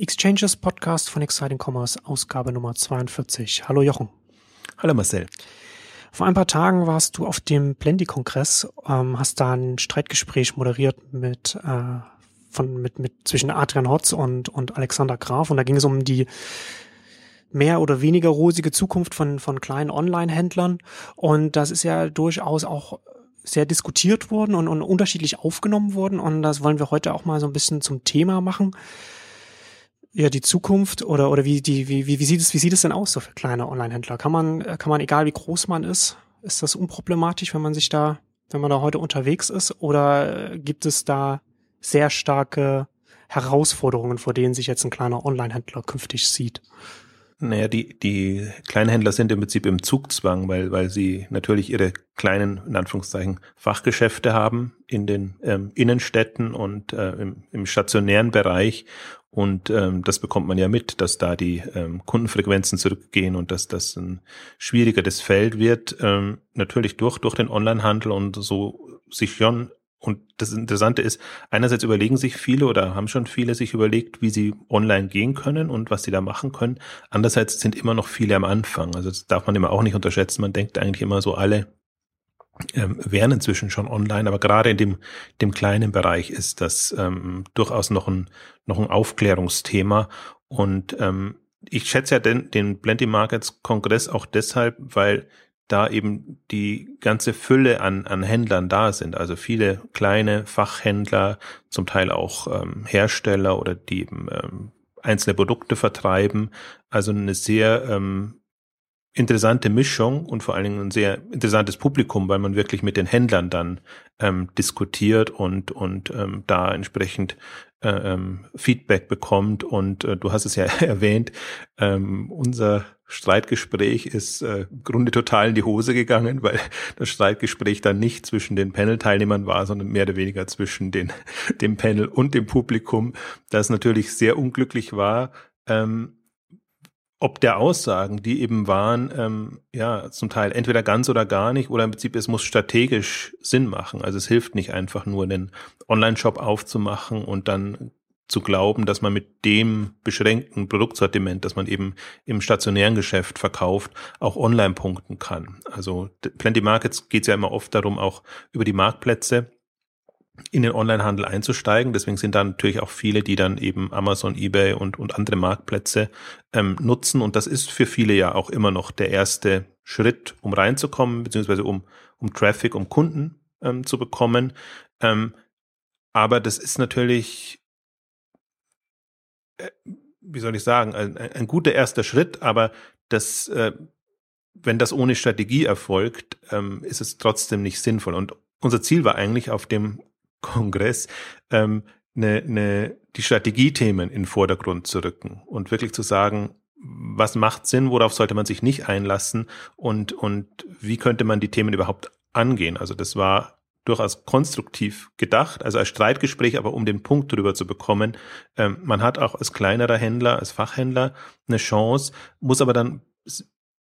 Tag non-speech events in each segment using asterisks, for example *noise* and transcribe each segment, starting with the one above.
Exchanges Podcast von Exciting Commerce, Ausgabe Nummer 42. Hallo Jochen. Hallo Marcel. Vor ein paar Tagen warst du auf dem Plenty-Kongress, ähm, hast da ein Streitgespräch moderiert mit, äh, von, mit, mit zwischen Adrian Hotz und, und Alexander Graf und da ging es um die mehr oder weniger rosige Zukunft von, von kleinen Online-Händlern und das ist ja durchaus auch sehr diskutiert worden und, und unterschiedlich aufgenommen worden und das wollen wir heute auch mal so ein bisschen zum Thema machen ja die Zukunft oder oder wie die wie, wie, wie sieht es wie sieht es denn aus so für kleine Online-Händler? Kann man kann man egal wie groß man ist, ist das unproblematisch, wenn man sich da wenn man da heute unterwegs ist oder gibt es da sehr starke Herausforderungen, vor denen sich jetzt ein kleiner Online-Händler künftig sieht? Naja, die, die Kleinhändler sind im Prinzip im Zugzwang, weil, weil sie natürlich ihre kleinen, in Anführungszeichen, Fachgeschäfte haben in den ähm, Innenstädten und äh, im, im stationären Bereich und ähm, das bekommt man ja mit, dass da die ähm, Kundenfrequenzen zurückgehen und dass das ein schwierigeres Feld wird. Ähm, natürlich durch, durch den Onlinehandel und so sich schon und das Interessante ist, einerseits überlegen sich viele oder haben schon viele sich überlegt, wie sie online gehen können und was sie da machen können. Andererseits sind immer noch viele am Anfang. Also das darf man immer auch nicht unterschätzen. Man denkt eigentlich immer so alle ähm, wären inzwischen schon online, aber gerade in dem, dem kleinen Bereich ist das ähm, durchaus noch ein, noch ein Aufklärungsthema. Und ähm, ich schätze ja den, den Plenty Markets Kongress auch deshalb, weil da eben die ganze Fülle an, an Händlern da sind. Also viele kleine Fachhändler, zum Teil auch ähm, Hersteller oder die eben ähm, einzelne Produkte vertreiben. Also eine sehr ähm, interessante Mischung und vor allen Dingen ein sehr interessantes Publikum, weil man wirklich mit den Händlern dann ähm, diskutiert und und ähm, da entsprechend äh, ähm, Feedback bekommt. Und äh, du hast es ja *laughs* erwähnt, ähm, unser Streitgespräch ist äh, im Grunde total in die Hose gegangen, *laughs* weil das Streitgespräch dann nicht zwischen den Panel-Teilnehmern war, sondern mehr oder weniger zwischen den, *laughs* dem Panel und dem Publikum, das natürlich sehr unglücklich war. Ähm, ob der Aussagen, die eben waren, ähm, ja, zum Teil entweder ganz oder gar nicht, oder im Prinzip es muss strategisch Sinn machen. Also es hilft nicht einfach nur, einen Online-Shop aufzumachen und dann zu glauben, dass man mit dem beschränkten Produktsortiment, das man eben im stationären Geschäft verkauft, auch online punkten kann. Also Plenty Markets geht es ja immer oft darum, auch über die Marktplätze in den Onlinehandel einzusteigen. Deswegen sind da natürlich auch viele, die dann eben Amazon, eBay und, und andere Marktplätze ähm, nutzen. Und das ist für viele ja auch immer noch der erste Schritt, um reinzukommen, beziehungsweise um, um Traffic, um Kunden ähm, zu bekommen. Ähm, aber das ist natürlich, wie soll ich sagen, ein, ein guter erster Schritt, aber das, äh, wenn das ohne Strategie erfolgt, ähm, ist es trotzdem nicht sinnvoll. Und unser Ziel war eigentlich auf dem *laughs* Kongress ähm, ne, ne, die Strategiethemen in den Vordergrund zu rücken und wirklich zu sagen, was macht Sinn, worauf sollte man sich nicht einlassen und, und wie könnte man die Themen überhaupt angehen. Also das war durchaus konstruktiv gedacht, also als Streitgespräch, aber um den Punkt drüber zu bekommen. Ähm, man hat auch als kleinerer Händler, als Fachhändler eine Chance, muss aber dann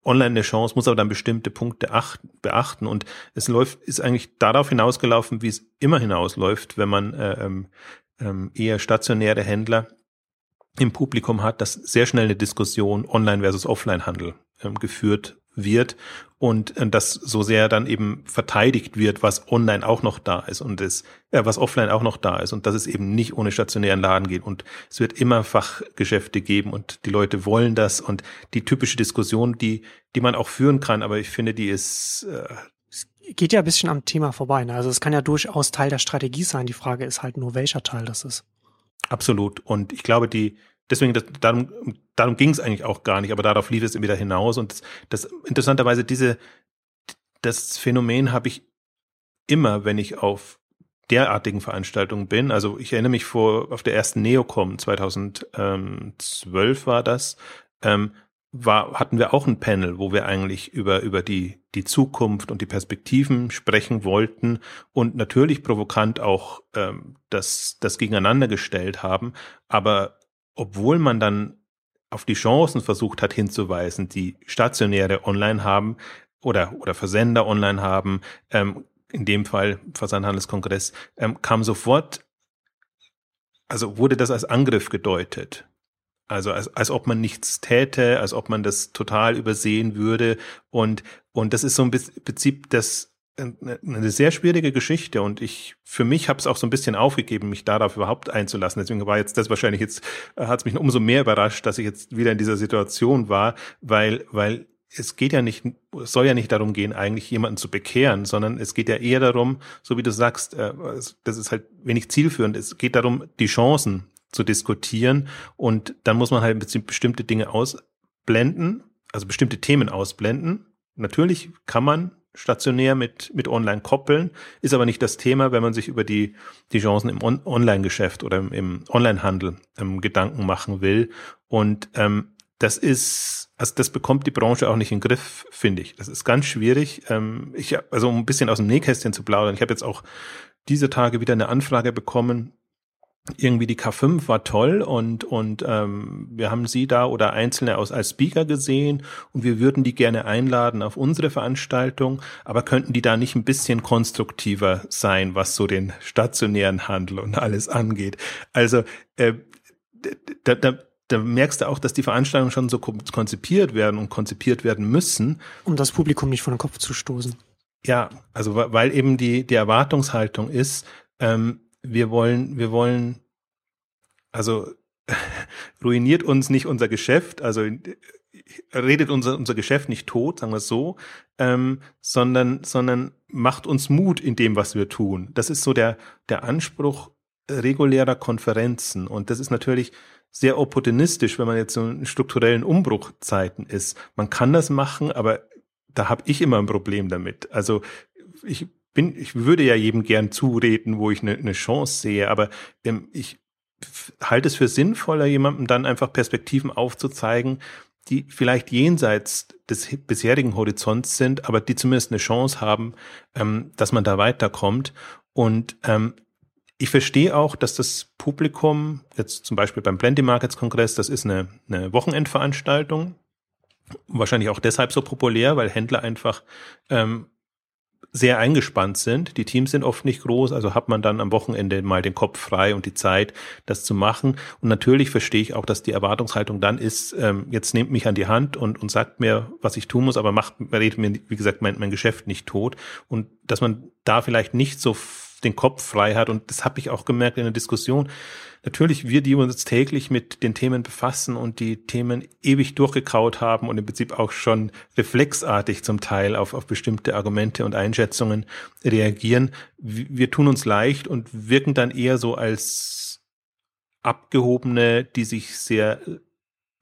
online eine Chance, muss aber dann bestimmte Punkte acht, beachten. Und es läuft, ist eigentlich darauf hinausgelaufen, wie es immer hinausläuft, wenn man äh, ähm, ähm, eher stationäre Händler im Publikum hat, dass sehr schnell eine Diskussion Online versus Offline-Handel ähm, geführt wird und äh, das so sehr dann eben verteidigt wird, was online auch noch da ist und es, äh, was offline auch noch da ist und dass es eben nicht ohne stationären Laden geht und es wird immer Fachgeschäfte geben und die Leute wollen das und die typische Diskussion, die, die man auch führen kann, aber ich finde, die ist, äh, geht ja ein bisschen am Thema vorbei. Ne? Also es kann ja durchaus Teil der Strategie sein. Die Frage ist halt nur, welcher Teil das ist. Absolut. Und ich glaube, die, deswegen, das, darum, darum ging es eigentlich auch gar nicht, aber darauf lief es wieder hinaus. Und das, das interessanterweise, diese, das Phänomen habe ich immer, wenn ich auf derartigen Veranstaltungen bin. Also ich erinnere mich vor auf der ersten Neocom 2012 war das. Ähm, war, hatten wir auch ein Panel, wo wir eigentlich über, über die, die Zukunft und die Perspektiven sprechen wollten und natürlich provokant auch ähm, das, das gegeneinander gestellt haben. Aber obwohl man dann auf die Chancen versucht hat hinzuweisen, die stationäre online haben oder, oder Versender online haben, ähm, in dem Fall Versandhandelskongress, ähm, kam sofort, also wurde das als Angriff gedeutet. Also als, als ob man nichts täte, als ob man das total übersehen würde. Und, und das ist so ein Prinzip das eine sehr schwierige Geschichte und ich für mich habe es auch so ein bisschen aufgegeben, mich darauf überhaupt einzulassen. Deswegen war jetzt das wahrscheinlich jetzt hat es mich umso mehr überrascht, dass ich jetzt wieder in dieser Situation war, weil weil es geht ja nicht, es soll ja nicht darum gehen, eigentlich jemanden zu bekehren, sondern es geht ja eher darum, so wie du sagst, äh, das ist halt wenig zielführend. Es geht darum, die Chancen zu diskutieren und dann muss man halt bestimmte Dinge ausblenden, also bestimmte Themen ausblenden. Natürlich kann man stationär mit, mit online koppeln, ist aber nicht das Thema, wenn man sich über die, die Chancen im On Online-Geschäft oder im, im Online-Handel ähm, Gedanken machen will. Und ähm, das ist, also das bekommt die Branche auch nicht in den Griff, finde ich. Das ist ganz schwierig. Ähm, ich, also um ein bisschen aus dem Nähkästchen zu plaudern, ich habe jetzt auch diese Tage wieder eine Anfrage bekommen irgendwie die K5 war toll und und ähm, wir haben sie da oder einzelne aus als Speaker gesehen und wir würden die gerne einladen auf unsere Veranstaltung, aber könnten die da nicht ein bisschen konstruktiver sein, was so den stationären Handel und alles angeht? Also äh, da, da, da merkst du auch, dass die Veranstaltungen schon so konzipiert werden und konzipiert werden müssen, um das Publikum nicht vor den Kopf zu stoßen. Ja, also weil eben die die Erwartungshaltung ist, ähm, wir wollen, wir wollen, also *laughs* ruiniert uns nicht unser Geschäft, also redet unser, unser Geschäft nicht tot, sagen wir es so, ähm, sondern, sondern macht uns Mut in dem, was wir tun. Das ist so der, der Anspruch regulärer Konferenzen. Und das ist natürlich sehr opportunistisch, wenn man jetzt so in strukturellen Umbruchzeiten ist. Man kann das machen, aber da habe ich immer ein Problem damit. Also ich bin, ich würde ja jedem gern zureden, wo ich eine, eine Chance sehe, aber ähm, ich halte es für sinnvoller, jemandem dann einfach Perspektiven aufzuzeigen, die vielleicht jenseits des bisherigen Horizonts sind, aber die zumindest eine Chance haben, ähm, dass man da weiterkommt. Und ähm, ich verstehe auch, dass das Publikum, jetzt zum Beispiel beim Plenty Markets Kongress, das ist eine, eine Wochenendveranstaltung, wahrscheinlich auch deshalb so populär, weil Händler einfach ähm, sehr eingespannt sind. Die Teams sind oft nicht groß, also hat man dann am Wochenende mal den Kopf frei und die Zeit, das zu machen. Und natürlich verstehe ich auch, dass die Erwartungshaltung dann ist, ähm, jetzt nehmt mich an die Hand und, und sagt mir, was ich tun muss, aber macht, redet mir, wie gesagt, mein, mein Geschäft nicht tot. Und dass man da vielleicht nicht so den Kopf frei hat. Und das habe ich auch gemerkt in der Diskussion natürlich wir, die uns täglich mit den Themen befassen und die Themen ewig durchgekaut haben und im Prinzip auch schon reflexartig zum Teil auf, auf bestimmte Argumente und Einschätzungen reagieren, wir tun uns leicht und wirken dann eher so als Abgehobene, die sich sehr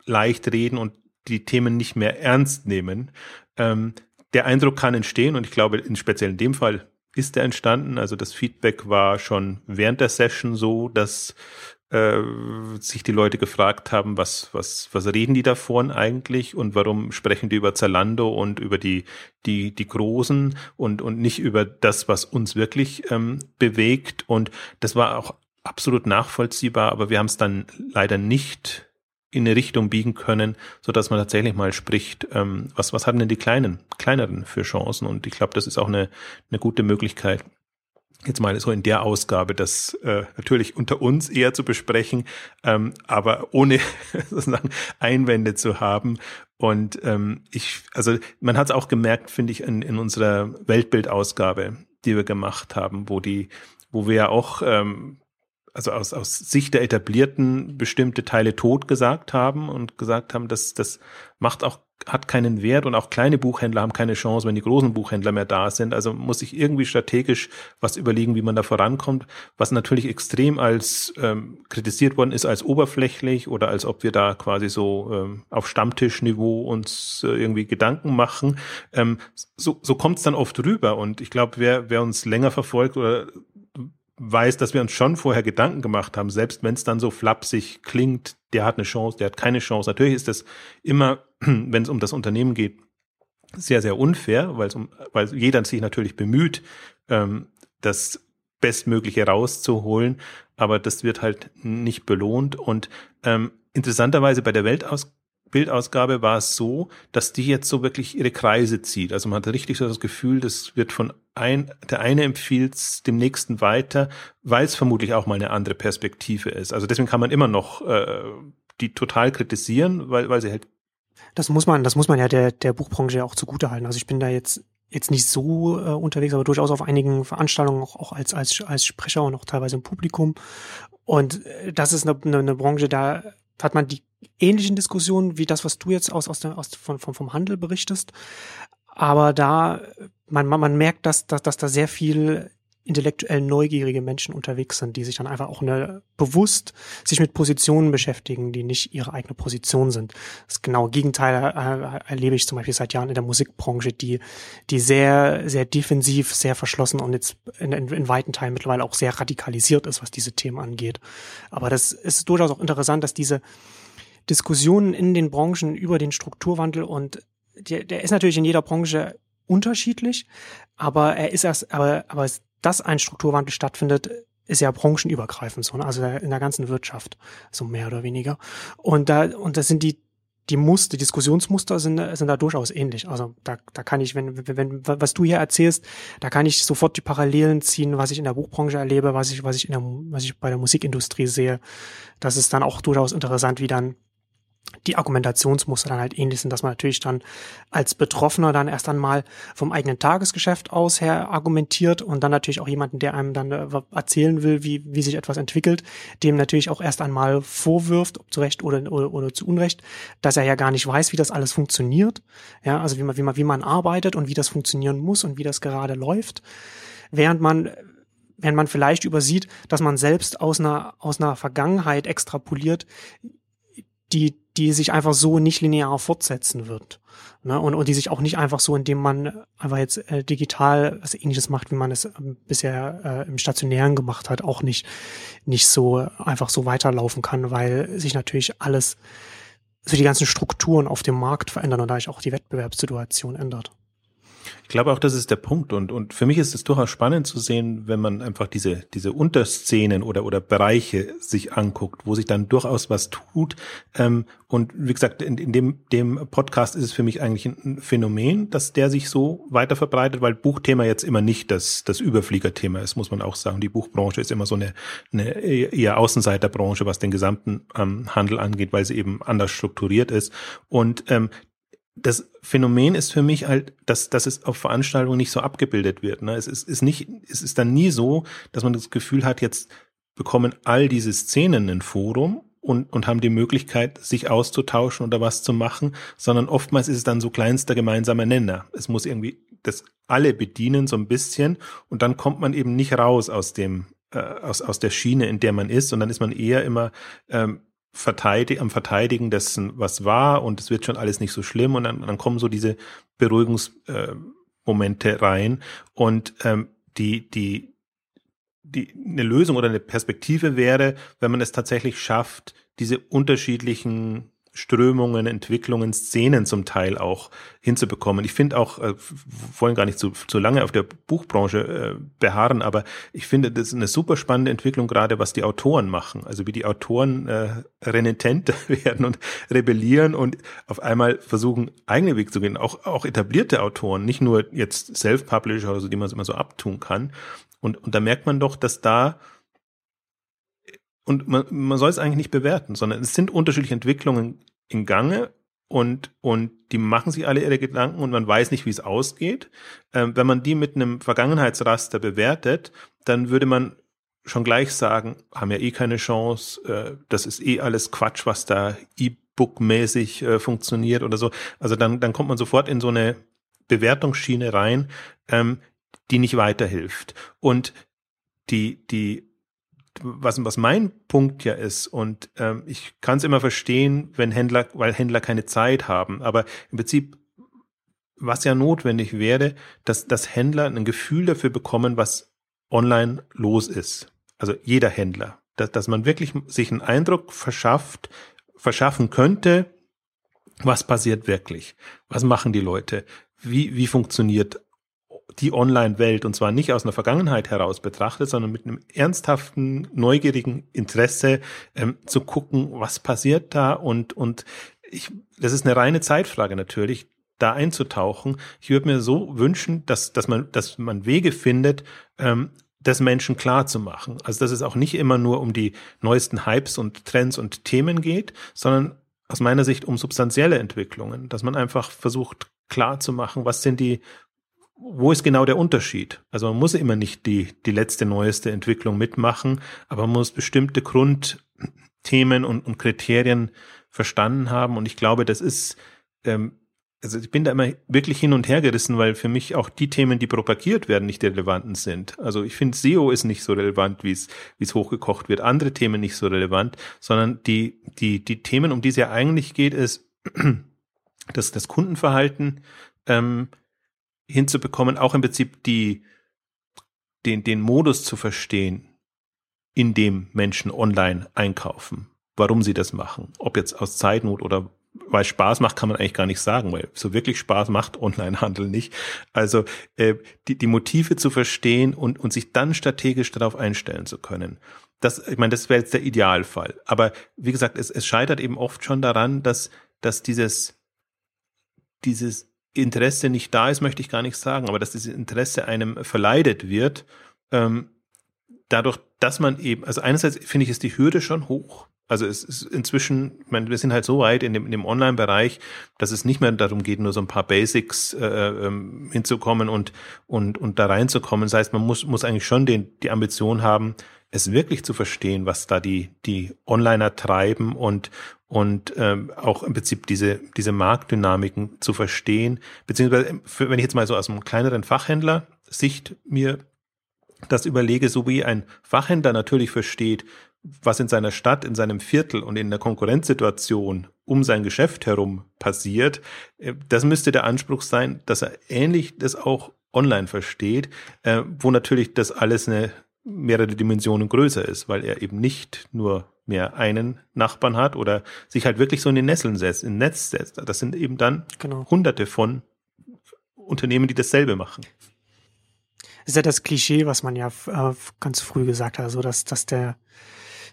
leicht reden und die Themen nicht mehr ernst nehmen. Ähm, der Eindruck kann entstehen und ich glaube, in speziell in dem Fall ist er entstanden. Also das Feedback war schon während der Session so, dass äh, sich die Leute gefragt haben, was, was, was reden die da vorne eigentlich und warum sprechen die über Zalando und über die, die, die Großen und, und nicht über das, was uns wirklich ähm, bewegt. Und das war auch absolut nachvollziehbar, aber wir haben es dann leider nicht in eine Richtung biegen können, so dass man tatsächlich mal spricht, ähm, was, was haben denn die kleinen, kleineren für Chancen? Und ich glaube, das ist auch eine, eine gute Möglichkeit, jetzt mal so in der Ausgabe, das äh, natürlich unter uns eher zu besprechen, ähm, aber ohne *laughs* sozusagen Einwände zu haben. Und ähm, ich, also man hat es auch gemerkt, finde ich, in, in unserer Weltbildausgabe, die wir gemacht haben, wo die, wo wir ja auch ähm, also aus, aus Sicht der Etablierten bestimmte Teile tot gesagt haben und gesagt haben, dass das macht auch hat keinen Wert und auch kleine Buchhändler haben keine Chance, wenn die großen Buchhändler mehr da sind. Also muss sich irgendwie strategisch was überlegen, wie man da vorankommt, was natürlich extrem als ähm, kritisiert worden ist als oberflächlich oder als ob wir da quasi so ähm, auf Stammtischniveau uns äh, irgendwie Gedanken machen. Ähm, so so kommt es dann oft rüber und ich glaube, wer, wer uns länger verfolgt oder weiß, dass wir uns schon vorher Gedanken gemacht haben, selbst wenn es dann so flapsig klingt, der hat eine Chance, der hat keine Chance. Natürlich ist das immer, *clears throat* wenn es um das Unternehmen geht, sehr, sehr unfair, weil, um, weil jeder sich natürlich bemüht, ähm, das Bestmögliche rauszuholen, aber das wird halt nicht belohnt. Und ähm, interessanterweise bei der Weltaus Bildausgabe war es so, dass die jetzt so wirklich ihre Kreise zieht. Also man hat richtig so das Gefühl, das wird von ein, der eine empfiehlt dem nächsten weiter, weil es vermutlich auch mal eine andere Perspektive ist. Also deswegen kann man immer noch äh, die total kritisieren, weil, weil sie halt das muss man, das muss man ja der, der Buchbranche ja auch zugute halten. Also ich bin da jetzt jetzt nicht so äh, unterwegs, aber durchaus auf einigen Veranstaltungen auch, auch als, als, als Sprecher und auch teilweise im Publikum. Und äh, das ist eine, eine, eine Branche, da hat man die ähnlichen Diskussionen wie das, was du jetzt aus, aus, der, aus von, vom, vom Handel berichtest. Aber da, man, man, man merkt, dass, dass, dass da sehr viel intellektuell neugierige Menschen unterwegs sind, die sich dann einfach auch eine, bewusst sich mit Positionen beschäftigen, die nicht ihre eigene Position sind. Das genaue Gegenteil äh, erlebe ich zum Beispiel seit Jahren in der Musikbranche, die, die sehr, sehr defensiv, sehr verschlossen und jetzt in, in, in weiten Teilen mittlerweile auch sehr radikalisiert ist, was diese Themen angeht. Aber das ist durchaus auch interessant, dass diese Diskussionen in den Branchen über den Strukturwandel und der, der ist natürlich in jeder Branche unterschiedlich, aber er ist erst, aber, aber dass ein Strukturwandel stattfindet, ist ja branchenübergreifend so, ne? also in der ganzen Wirtschaft, so mehr oder weniger. Und da, und das sind die, die Muster, Diskussionsmuster sind, sind da durchaus ähnlich. Also da, da kann ich, wenn, wenn, was du hier erzählst, da kann ich sofort die Parallelen ziehen, was ich in der Buchbranche erlebe, was ich, was ich in der, was ich bei der Musikindustrie sehe. Das ist dann auch durchaus interessant, wie dann die Argumentationsmuster dann halt ähnlich sind, dass man natürlich dann als Betroffener dann erst einmal vom eigenen Tagesgeschäft aus her argumentiert und dann natürlich auch jemanden, der einem dann äh, erzählen will, wie, wie sich etwas entwickelt, dem natürlich auch erst einmal vorwirft, ob zu Recht oder, oder, oder zu Unrecht, dass er ja gar nicht weiß, wie das alles funktioniert. Ja, also wie man, wie man, wie man arbeitet und wie das funktionieren muss und wie das gerade läuft. Während man während man vielleicht übersieht, dass man selbst aus einer, aus einer Vergangenheit extrapoliert, die, die sich einfach so nicht linear fortsetzen wird. Ne? Und, und die sich auch nicht einfach so, indem man einfach jetzt äh, digital was ähnliches macht, wie man es ähm, bisher äh, im Stationären gemacht hat, auch nicht, nicht so einfach so weiterlaufen kann, weil sich natürlich alles, so die ganzen Strukturen auf dem Markt verändern und dadurch auch die Wettbewerbssituation ändert. Ich glaube auch, das ist der Punkt. Und, und für mich ist es durchaus spannend zu sehen, wenn man einfach diese, diese Unterszenen oder, oder Bereiche sich anguckt, wo sich dann durchaus was tut. Ähm, und wie gesagt, in, in dem, dem Podcast ist es für mich eigentlich ein Phänomen, dass der sich so weiter verbreitet, weil Buchthema jetzt immer nicht das, das Überfliegerthema ist, muss man auch sagen. Die Buchbranche ist immer so eine, eine eher Außenseiterbranche, was den gesamten ähm, Handel angeht, weil sie eben anders strukturiert ist. Und ähm, das Phänomen ist für mich halt, dass, dass es auf Veranstaltungen nicht so abgebildet wird. Ne? Es ist, ist nicht, es ist dann nie so, dass man das Gefühl hat, jetzt bekommen all diese Szenen ein Forum und, und haben die Möglichkeit, sich auszutauschen oder was zu machen, sondern oftmals ist es dann so kleinster gemeinsamer Nenner. Es muss irgendwie das alle bedienen so ein bisschen und dann kommt man eben nicht raus aus dem, äh, aus, aus der Schiene, in der man ist und dann ist man eher immer ähm, verteidig am Verteidigen dessen, was war und es wird schon alles nicht so schlimm und dann, dann kommen so diese Beruhigungsmomente äh, rein. Und ähm, die, die, die, eine Lösung oder eine Perspektive wäre, wenn man es tatsächlich schafft, diese unterschiedlichen Strömungen, Entwicklungen, Szenen zum Teil auch hinzubekommen. Ich finde auch, äh, wollen gar nicht zu, zu lange auf der Buchbranche äh, beharren, aber ich finde, das ist eine super spannende Entwicklung, gerade was die Autoren machen. Also wie die Autoren äh, renitent *laughs* werden und rebellieren und auf einmal versuchen, eigene Weg zu gehen. Auch, auch etablierte Autoren, nicht nur jetzt Self-Publisher oder die man immer so abtun kann. Und, und da merkt man doch, dass da und man, man soll es eigentlich nicht bewerten, sondern es sind unterschiedliche Entwicklungen in Gange und, und die machen sich alle ihre Gedanken und man weiß nicht, wie es ausgeht. Ähm, wenn man die mit einem Vergangenheitsraster bewertet, dann würde man schon gleich sagen, haben ja eh keine Chance, äh, das ist eh alles Quatsch, was da E-Book-mäßig äh, funktioniert oder so. Also dann, dann kommt man sofort in so eine Bewertungsschiene rein, ähm, die nicht weiterhilft. Und die, die was, was mein Punkt ja ist, und ähm, ich kann es immer verstehen, wenn Händler, weil Händler keine Zeit haben, aber im Prinzip, was ja notwendig wäre, dass, dass Händler ein Gefühl dafür bekommen, was online los ist. Also jeder Händler. Dass, dass man wirklich sich einen Eindruck verschafft, verschaffen könnte, was passiert wirklich? Was machen die Leute? Wie, wie funktioniert die Online-Welt und zwar nicht aus einer Vergangenheit heraus betrachtet, sondern mit einem ernsthaften, neugierigen Interesse ähm, zu gucken, was passiert da und und ich, das ist eine reine Zeitfrage natürlich, da einzutauchen. Ich würde mir so wünschen, dass dass man dass man Wege findet, ähm, das Menschen klar zu machen. Also dass es auch nicht immer nur um die neuesten Hypes und Trends und Themen geht, sondern aus meiner Sicht um substanzielle Entwicklungen, dass man einfach versucht klar zu machen, was sind die, wo ist genau der Unterschied? Also man muss immer nicht die, die letzte, neueste Entwicklung mitmachen, aber man muss bestimmte Grundthemen und, und Kriterien verstanden haben. Und ich glaube, das ist ähm, also ich bin da immer wirklich hin und her gerissen, weil für mich auch die Themen, die propagiert werden, nicht relevanten sind. Also ich finde, SEO ist nicht so relevant, wie es, wie es hochgekocht wird, andere Themen nicht so relevant, sondern die, die, die Themen, um die es ja eigentlich geht, ist *clears throat* das, das Kundenverhalten ähm, hinzubekommen, auch im Prinzip die, den, den Modus zu verstehen, in dem Menschen online einkaufen, warum sie das machen, ob jetzt aus Zeitnot oder weil Spaß macht, kann man eigentlich gar nicht sagen, weil so wirklich Spaß macht *laughs* Onlinehandel nicht. Also äh, die, die Motive zu verstehen und, und sich dann strategisch darauf einstellen zu können. Das, ich meine, das wäre jetzt der Idealfall. Aber wie gesagt, es, es scheitert eben oft schon daran, dass, dass dieses, dieses Interesse nicht da ist, möchte ich gar nicht sagen, aber dass dieses Interesse einem verleidet wird, ähm, dadurch, dass man eben, also einerseits finde ich, ist die Hürde schon hoch. Also es ist inzwischen, ich meine, wir sind halt so weit in dem, in dem Online-Bereich, dass es nicht mehr darum geht, nur so ein paar Basics äh, ähm, hinzukommen und, und, und da reinzukommen. Das heißt, man muss, muss eigentlich schon den, die Ambition haben, es wirklich zu verstehen, was da die, die Onliner treiben und, und ähm, auch im Prinzip diese, diese Marktdynamiken zu verstehen. Beziehungsweise, für, wenn ich jetzt mal so aus einem kleineren Fachhändler Sicht mir das überlege, so wie ein Fachhändler natürlich versteht, was in seiner Stadt, in seinem Viertel und in der Konkurrenzsituation um sein Geschäft herum passiert, äh, das müsste der Anspruch sein, dass er ähnlich das auch online versteht, äh, wo natürlich das alles eine mehrere Dimensionen größer ist, weil er eben nicht nur mehr einen Nachbarn hat oder sich halt wirklich so in den Nesseln setzt, in Netz setzt. Das sind eben dann genau. hunderte von Unternehmen, die dasselbe machen ist ja das Klischee, was man ja äh, ganz früh gesagt hat, also dass, dass der,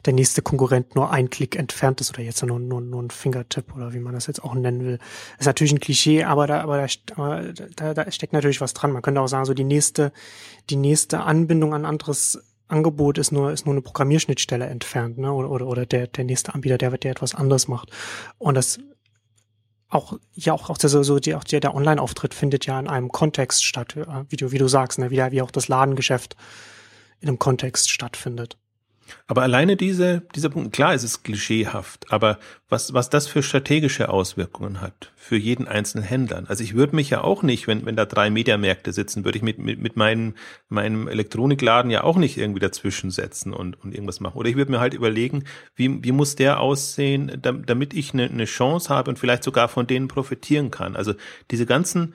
der nächste Konkurrent nur ein Klick entfernt ist oder jetzt nur, nur, nur ein Fingertipp oder wie man das jetzt auch nennen will. ist natürlich ein Klischee, aber da, aber da, da, da steckt natürlich was dran. Man könnte auch sagen, so die nächste, die nächste Anbindung an anderes Angebot ist nur, ist nur eine Programmierschnittstelle entfernt, ne? Oder, oder, oder der, der nächste Anbieter, der, der etwas anderes macht. Und das auch ja auch auch der, so die, auch der, der Online-Auftritt findet ja in einem Kontext statt, wie du wie du sagst, ne, wie, wie auch das Ladengeschäft in einem Kontext stattfindet. Aber alleine diese, dieser Punkt, klar, es ist klischeehaft, aber was, was das für strategische Auswirkungen hat für jeden einzelnen Händler. Also ich würde mich ja auch nicht, wenn, wenn da drei Mediamärkte sitzen, würde ich mit, mit, mit meinem, meinem Elektronikladen ja auch nicht irgendwie dazwischen setzen und, und irgendwas machen. Oder ich würde mir halt überlegen, wie, wie muss der aussehen, damit ich eine, eine Chance habe und vielleicht sogar von denen profitieren kann. Also diese ganzen,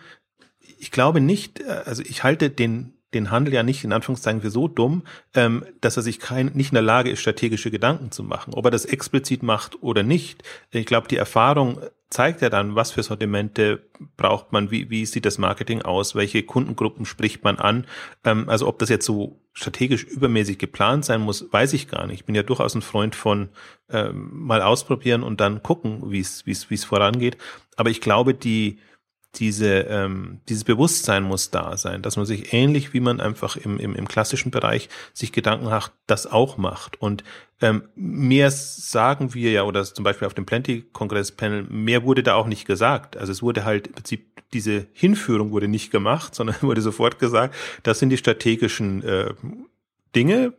ich glaube nicht, äh, also ich halte den, den Handel ja nicht in Anführungszeichen für so dumm, ähm, dass er sich kein, nicht in der Lage ist, strategische Gedanken zu machen. Ob er das explizit macht oder nicht, ich glaube, die Erfahrung zeigt ja dann, was für Sortimente braucht man, wie, wie sieht das Marketing aus, welche Kundengruppen spricht man an. Ähm, also ob das jetzt so strategisch übermäßig geplant sein muss, weiß ich gar nicht. Ich bin ja durchaus ein Freund von ähm, mal ausprobieren und dann gucken, wie es wie es wie es vorangeht. Aber ich glaube, die diese, ähm, dieses Bewusstsein muss da sein, dass man sich ähnlich wie man einfach im, im, im klassischen Bereich sich Gedanken hat, das auch macht. Und ähm, mehr sagen wir ja, oder zum Beispiel auf dem Plenty-Kongress-Panel, mehr wurde da auch nicht gesagt. Also es wurde halt im Prinzip, diese Hinführung wurde nicht gemacht, *laughs* sondern wurde sofort gesagt, das sind die strategischen äh, Dinge,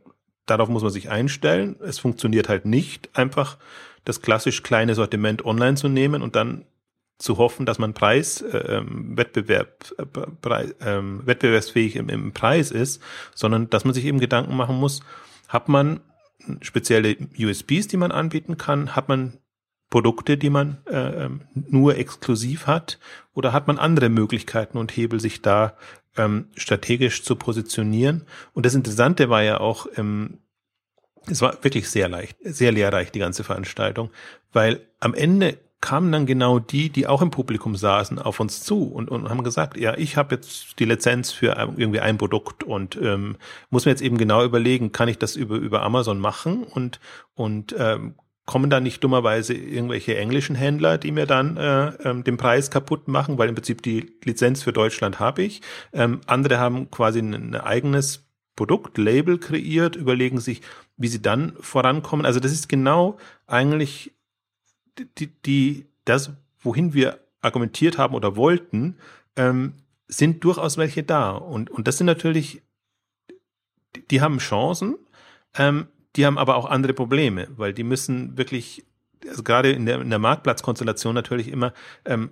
darauf muss man sich einstellen. Es funktioniert halt nicht, einfach das klassisch kleine Sortiment online zu nehmen und dann zu hoffen, dass man Preis, äh, ähm, Wettbewerb, äh, Preis, äh, wettbewerbsfähig im, im Preis ist, sondern dass man sich eben Gedanken machen muss, hat man spezielle USBs, die man anbieten kann, hat man Produkte, die man äh, ähm, nur exklusiv hat, oder hat man andere Möglichkeiten und Hebel, sich da ähm, strategisch zu positionieren? Und das Interessante war ja auch, ähm, es war wirklich sehr leicht, sehr lehrreich, die ganze Veranstaltung, weil am Ende kamen dann genau die, die auch im Publikum saßen, auf uns zu und, und haben gesagt, ja, ich habe jetzt die Lizenz für irgendwie ein Produkt und ähm, muss mir jetzt eben genau überlegen, kann ich das über, über Amazon machen und, und ähm, kommen dann nicht dummerweise irgendwelche englischen Händler, die mir dann äh, ähm, den Preis kaputt machen, weil im Prinzip die Lizenz für Deutschland habe ich. Ähm, andere haben quasi ein, ein eigenes Produktlabel kreiert, überlegen sich, wie sie dann vorankommen. Also das ist genau eigentlich die, die, das, wohin wir argumentiert haben oder wollten, ähm, sind durchaus welche da. Und, und das sind natürlich, die, die haben Chancen, ähm, die haben aber auch andere Probleme, weil die müssen wirklich, also gerade in der, in der Marktplatzkonstellation natürlich immer ähm,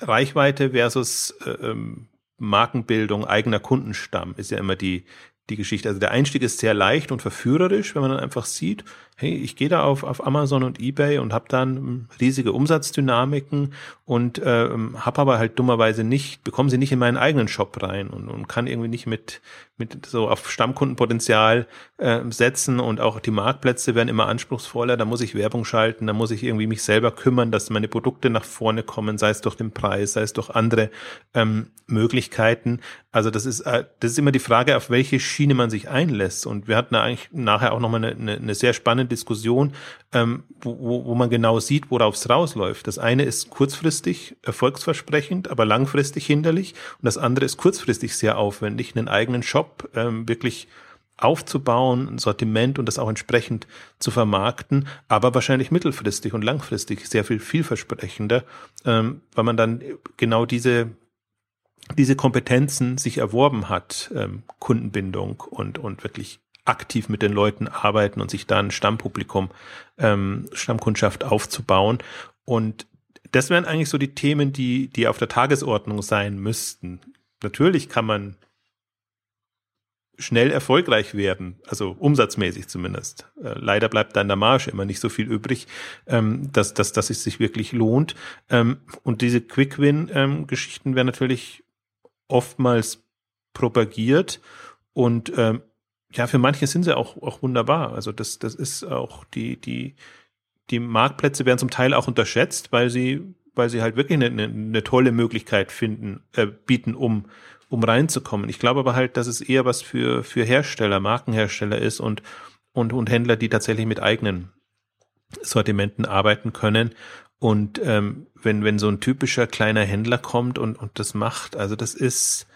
Reichweite versus äh, ähm, Markenbildung, eigener Kundenstamm ist ja immer die, die Geschichte. Also der Einstieg ist sehr leicht und verführerisch, wenn man dann einfach sieht, hey, ich gehe da auf, auf Amazon und eBay und habe dann riesige Umsatzdynamiken und äh, habe aber halt dummerweise nicht, bekomme sie nicht in meinen eigenen Shop rein und, und kann irgendwie nicht mit, mit so auf Stammkundenpotenzial äh, setzen und auch die Marktplätze werden immer anspruchsvoller, da muss ich Werbung schalten, da muss ich irgendwie mich selber kümmern, dass meine Produkte nach vorne kommen, sei es durch den Preis, sei es durch andere ähm, Möglichkeiten. Also das ist, äh, das ist immer die Frage, auf welche Schiene man sich einlässt. Und wir hatten eigentlich nachher auch nochmal eine, eine, eine sehr spannende Diskussion, ähm, wo, wo man genau sieht, worauf es rausläuft. Das eine ist kurzfristig erfolgsversprechend, aber langfristig hinderlich. Und das andere ist kurzfristig sehr aufwendig, einen eigenen Shop ähm, wirklich aufzubauen, ein Sortiment und das auch entsprechend zu vermarkten, aber wahrscheinlich mittelfristig und langfristig sehr viel vielversprechender, ähm, weil man dann genau diese diese Kompetenzen sich erworben hat, ähm, Kundenbindung und und wirklich aktiv mit den Leuten arbeiten und sich da ein Stammpublikum, ähm, Stammkundschaft aufzubauen. Und das wären eigentlich so die Themen, die, die auf der Tagesordnung sein müssten. Natürlich kann man schnell erfolgreich werden, also umsatzmäßig zumindest. Äh, leider bleibt da in der Marge immer nicht so viel übrig, ähm, dass, dass, dass es sich wirklich lohnt. Ähm, und diese Quick-Win-Geschichten werden natürlich oftmals propagiert und ähm, ja, für manche sind sie auch, auch wunderbar. Also das, das ist auch die, die, die Marktplätze werden zum Teil auch unterschätzt, weil sie, weil sie halt wirklich eine, eine, eine tolle Möglichkeit finden, äh, bieten, um, um reinzukommen. Ich glaube aber halt, dass es eher was für, für Hersteller, Markenhersteller ist und, und, und Händler, die tatsächlich mit eigenen Sortimenten arbeiten können. Und ähm, wenn, wenn so ein typischer kleiner Händler kommt und, und das macht, also das ist,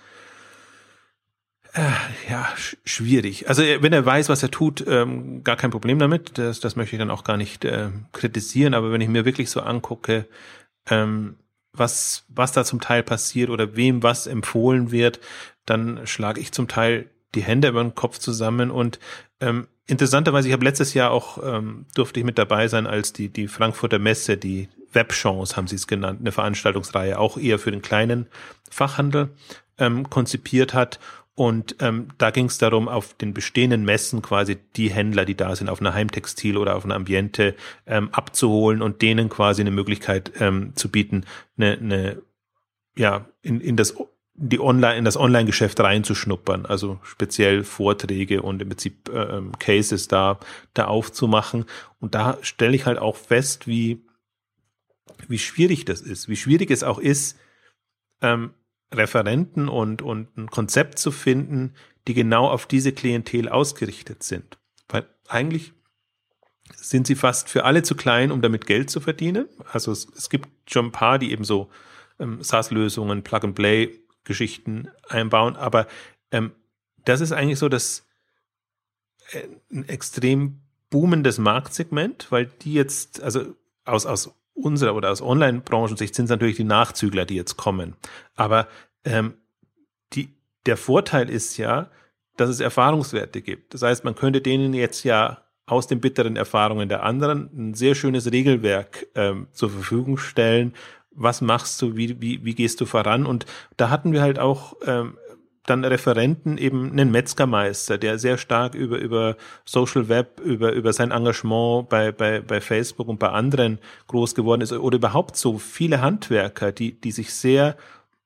äh, ja, sch schwierig. Also wenn er weiß, was er tut, ähm, gar kein Problem damit. Das, das möchte ich dann auch gar nicht äh, kritisieren. Aber wenn ich mir wirklich so angucke, ähm, was, was da zum Teil passiert oder wem was empfohlen wird, dann schlage ich zum Teil die Hände über den Kopf zusammen. Und ähm, interessanterweise, ich habe letztes Jahr auch, ähm, durfte ich mit dabei sein, als die, die Frankfurter Messe, die Webchance haben sie es genannt, eine Veranstaltungsreihe, auch eher für den kleinen Fachhandel ähm, konzipiert hat. Und ähm, da ging es darum, auf den bestehenden Messen quasi die Händler, die da sind, auf einer Heimtextil oder auf einer Ambiente ähm, abzuholen und denen quasi eine Möglichkeit ähm, zu bieten, eine, eine ja in, in das die Online in das Online-Geschäft reinzuschnuppern, also speziell Vorträge und im Prinzip äh, ähm, Cases da da aufzumachen. Und da stelle ich halt auch fest, wie wie schwierig das ist, wie schwierig es auch ist, ähm, Referenten und, und ein Konzept zu finden, die genau auf diese Klientel ausgerichtet sind. Weil eigentlich sind sie fast für alle zu klein, um damit Geld zu verdienen. Also es, es gibt schon ein paar, die eben so ähm, SaaS-Lösungen, Plug-and-Play-Geschichten einbauen, aber ähm, das ist eigentlich so das äh, ein extrem boomendes Marktsegment, weil die jetzt, also aus, aus unserer oder aus Online-Branchensicht sind es natürlich die Nachzügler, die jetzt kommen. Aber ähm, die, der Vorteil ist ja, dass es Erfahrungswerte gibt. Das heißt, man könnte denen jetzt ja aus den bitteren Erfahrungen der anderen ein sehr schönes Regelwerk ähm, zur Verfügung stellen. Was machst du? Wie, wie, wie gehst du voran? Und da hatten wir halt auch ähm, dann Referenten eben einen Metzgermeister, der sehr stark über, über Social Web, über, über sein Engagement bei, bei, bei Facebook und bei anderen groß geworden ist oder überhaupt so viele Handwerker, die, die sich sehr